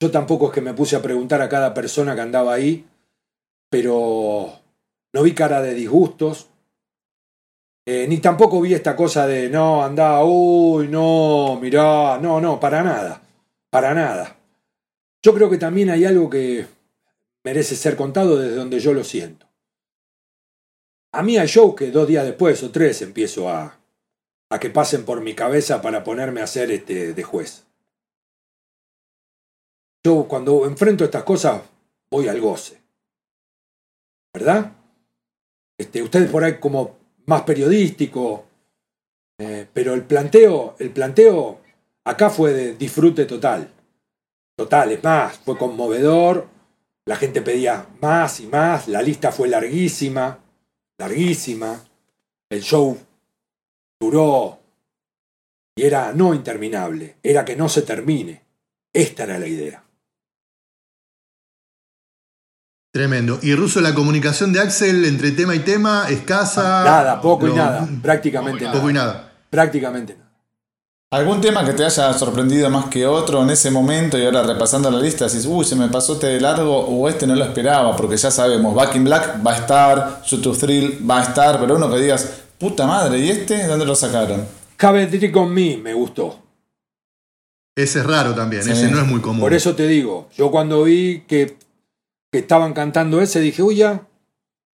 yo tampoco es que me puse a preguntar a cada persona que andaba ahí, pero no vi cara de disgustos, eh, ni tampoco vi esta cosa de no, anda, uy, no, mirá, no, no, para nada, para nada. Yo creo que también hay algo que merece ser contado desde donde yo lo siento. A mí hay show que dos días después o tres empiezo a, a que pasen por mi cabeza para ponerme a ser este, de juez. Yo cuando enfrento estas cosas voy al goce. ¿Verdad? Este, ustedes por ahí como más periodístico, eh, pero el planteo, el planteo acá fue de disfrute total. Total, es más, fue conmovedor, la gente pedía más y más, la lista fue larguísima larguísima, el show duró y era no interminable, era que no se termine. Esta era la idea. Tremendo. Y Ruso, la comunicación de Axel entre tema y tema, escasa. Nada, poco y nada. Prácticamente nada. Poco y nada. Prácticamente nada. ¿Algún tema que te haya sorprendido más que otro en ese momento y ahora repasando la lista decís, uy, se me pasó este de largo o este no lo esperaba? Porque ya sabemos, Back in Black va a estar, Shoot to Thrill va a estar, pero uno que digas, puta madre, ¿y este dónde lo sacaron? Have con Me me gustó. Ese es raro también, ese no es muy común. Por eso te digo, yo cuando vi que, que estaban cantando ese dije, uy, ya,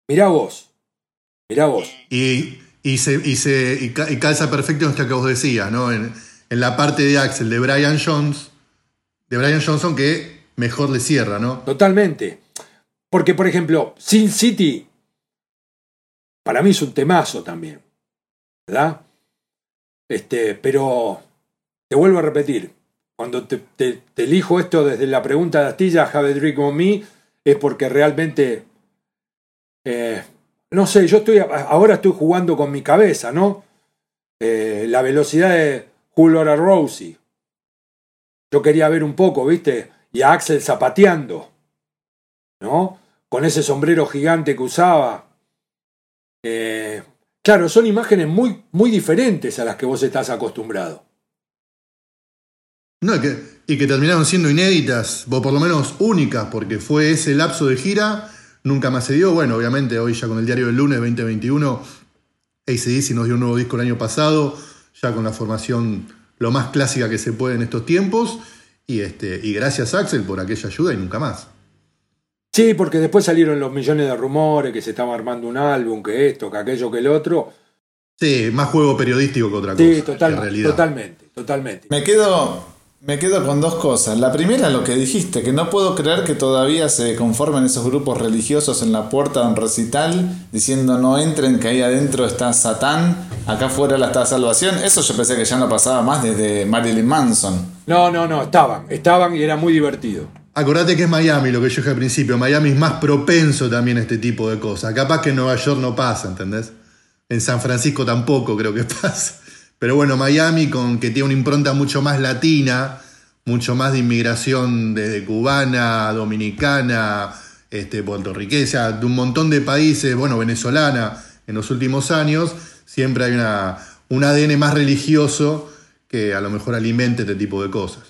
mirá vos, mirá vos. Y, y, se, y, se, y calza perfecto en esto que vos decías, ¿no? En, en la parte de Axel de Brian Jones, de Brian Johnson que mejor le cierra, ¿no? Totalmente. Porque, por ejemplo, Sin City, para mí es un temazo también, ¿verdad? Este, pero te vuelvo a repetir, cuando te, elijo esto desde la pregunta de Astilla, Have a Drink on Me, es porque realmente, eh, no sé, yo estoy, ahora estoy jugando con mi cabeza, ¿no? Eh, la velocidad de, Julio Rosie. Yo quería ver un poco, ¿viste? Y a Axel zapateando, ¿no? Con ese sombrero gigante que usaba. Eh, claro, son imágenes muy, muy diferentes a las que vos estás acostumbrado. No, y que, y que terminaron siendo inéditas, o por lo menos únicas, porque fue ese lapso de gira, nunca más se dio. Bueno, obviamente hoy ya con el diario del lunes 2021, ACDC nos dio un nuevo disco el año pasado, ya con la formación lo más clásica que se puede en estos tiempos. Y, este, y gracias Axel por aquella ayuda y nunca más. Sí, porque después salieron los millones de rumores que se estaba armando un álbum, que esto, que aquello, que el otro. Sí, más juego periodístico que otra cosa. Sí, totalmente, totalmente. Me quedo me quedo con dos cosas. La primera, lo que dijiste, que no puedo creer que todavía se conformen esos grupos religiosos en la puerta de un recital diciendo no entren, que ahí adentro está Satán, acá afuera la está salvación. Eso yo pensé que ya no pasaba más desde Marilyn Manson. No, no, no, estaban, estaban y era muy divertido. Acordate que es Miami, lo que yo dije al principio. Miami es más propenso también a este tipo de cosas. Capaz que en Nueva York no pasa, ¿entendés? En San Francisco tampoco creo que pasa. Pero bueno, Miami, con que tiene una impronta mucho más latina, mucho más de inmigración desde cubana, dominicana, este, puertorriqueña, de un montón de países, bueno, venezolana en los últimos años, siempre hay una, un ADN más religioso que a lo mejor alimente este tipo de cosas.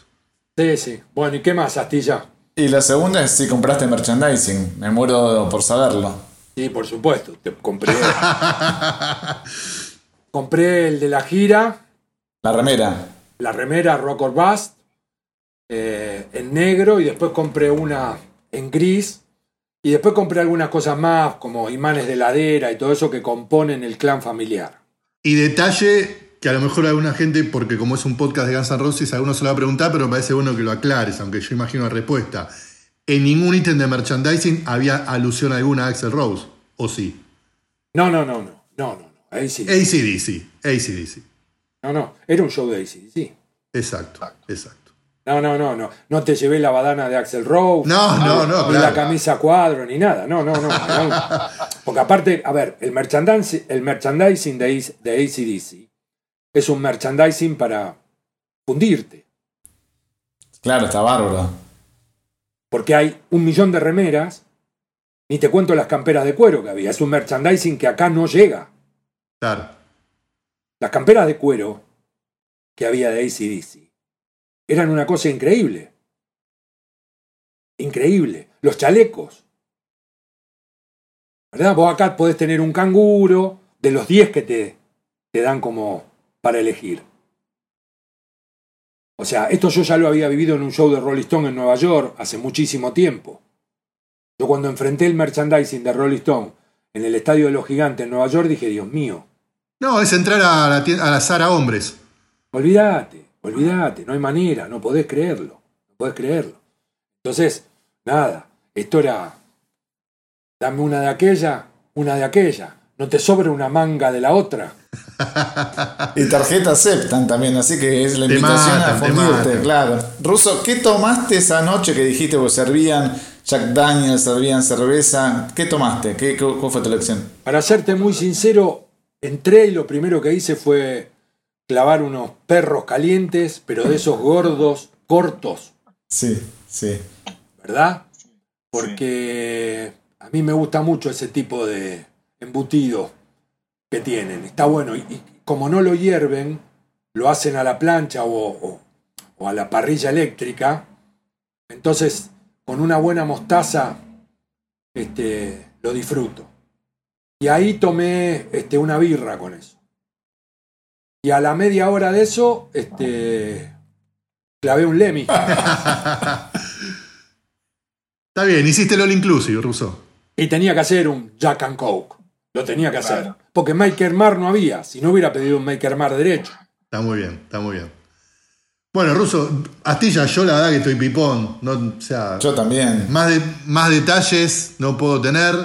Sí, sí. Bueno, ¿y qué más, Astilla? Y la segunda es si compraste merchandising. Me muero por saberlo. Sí, por supuesto. Te compré. compré el de la gira. La remera. La remera Rock or Bust. eh, en negro. Y después compré una en gris. Y después compré algunas cosas más, como imanes de ladera y todo eso que componen el clan familiar. Y detalle que a lo mejor alguna gente, porque como es un podcast de Guns N' Roses, alguno se lo va a preguntar, pero me parece bueno que lo aclares, aunque yo imagino la respuesta. En ningún ítem de merchandising había alusión alguna a Axel Rose, ¿o sí? No, no, no, no. No, no, ACDC, ACDC. No, no. Era un show de ACDC. Exacto, exacto. No, no, no, no. No te llevé la badana de Axel Rose. No, no, no, Ni la camisa cuadro, ni nada. No, no, no. no. Porque aparte, a ver, el merchandising, el merchandising de, de ACDC es un merchandising para fundirte. Claro, está bárbaro. Porque hay un millón de remeras. Ni te cuento las camperas de cuero que había. Es un merchandising que acá no llega. Claro. Las camperas de cuero que había de ACDC eran una cosa increíble. Increíble. Los chalecos. ¿Verdad? Vos acá podés tener un canguro de los 10 que te, te dan como para elegir. O sea, esto yo ya lo había vivido en un show de Rolling Stone en Nueva York hace muchísimo tiempo. Yo cuando enfrenté el merchandising de Rolling Stone en el Estadio de los Gigantes en Nueva York dije, Dios mío, No, es entrar a la, a la Hombres. Olvídate, olvídate, no hay manera, no podés creerlo, no podés creerlo. Entonces, nada, esto era, dame una de aquella, una de aquella, no te sobra una manga de la otra. Y tarjeta aceptan también, así que es la Te invitación matan, a te fundirte, claro. Ruso, ¿qué tomaste esa noche que dijiste que servían Jack Daniels, servían cerveza? ¿Qué tomaste? ¿Qué, qué- ¿Cuál fue tu elección? Para serte muy sincero, entré y lo primero que hice fue clavar unos perros calientes, pero de esos gordos, cortos, Sí, sí. ¿verdad? Porque a mí me gusta mucho ese tipo de embutido que tienen. Está bueno. Y, y como no lo hierven, lo hacen a la plancha o, o- o a la parrilla eléctrica. Entonces, con una buena mostaza, este, lo disfruto. Y ahí tomé este, una birra con eso. Y a la media hora de eso, este, clavé un Lemmy. Está bien, hiciste el All Inclusive, Russo. Y tenía que hacer un Jack and Coke. Lo tenía que hacer. Porque Maker Mar no había. Si no hubiera pedido un Maker Mar derecho. Está muy bien, está muy bien. Bueno, Russo, Astilla, yo la verdad que estoy pipón. No, o sea, Yo también. más, de- más detalles no puedo tener.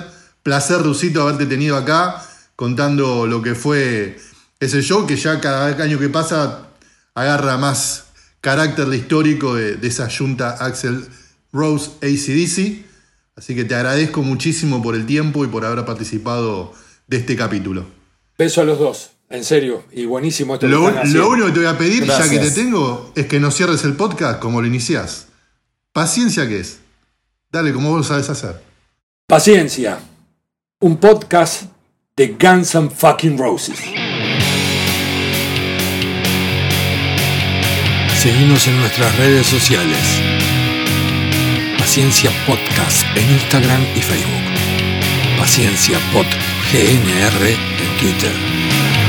Placer, Rusito, haberte tenido acá contando lo que fue ese show que ya cada año que pasa agarra más carácter de histórico de, de esa junta Axel Rose ACDC. Así que te agradezco muchísimo por el tiempo y por haber participado de este capítulo. Beso a los dos. En serio. Y buenísimo esto que Lo, están haciendo. lo único que te voy a pedir, ya que te tengo, es que no cierres el podcast como lo iniciás. Paciencia que es. Dale, como vos lo sabes hacer. Paciencia. Un podcast de Guns N' Fucking Roses. Seguimos en nuestras redes sociales. Paciencia Podcast en Instagram y Facebook. Paciencia Pod GNR en Twitter.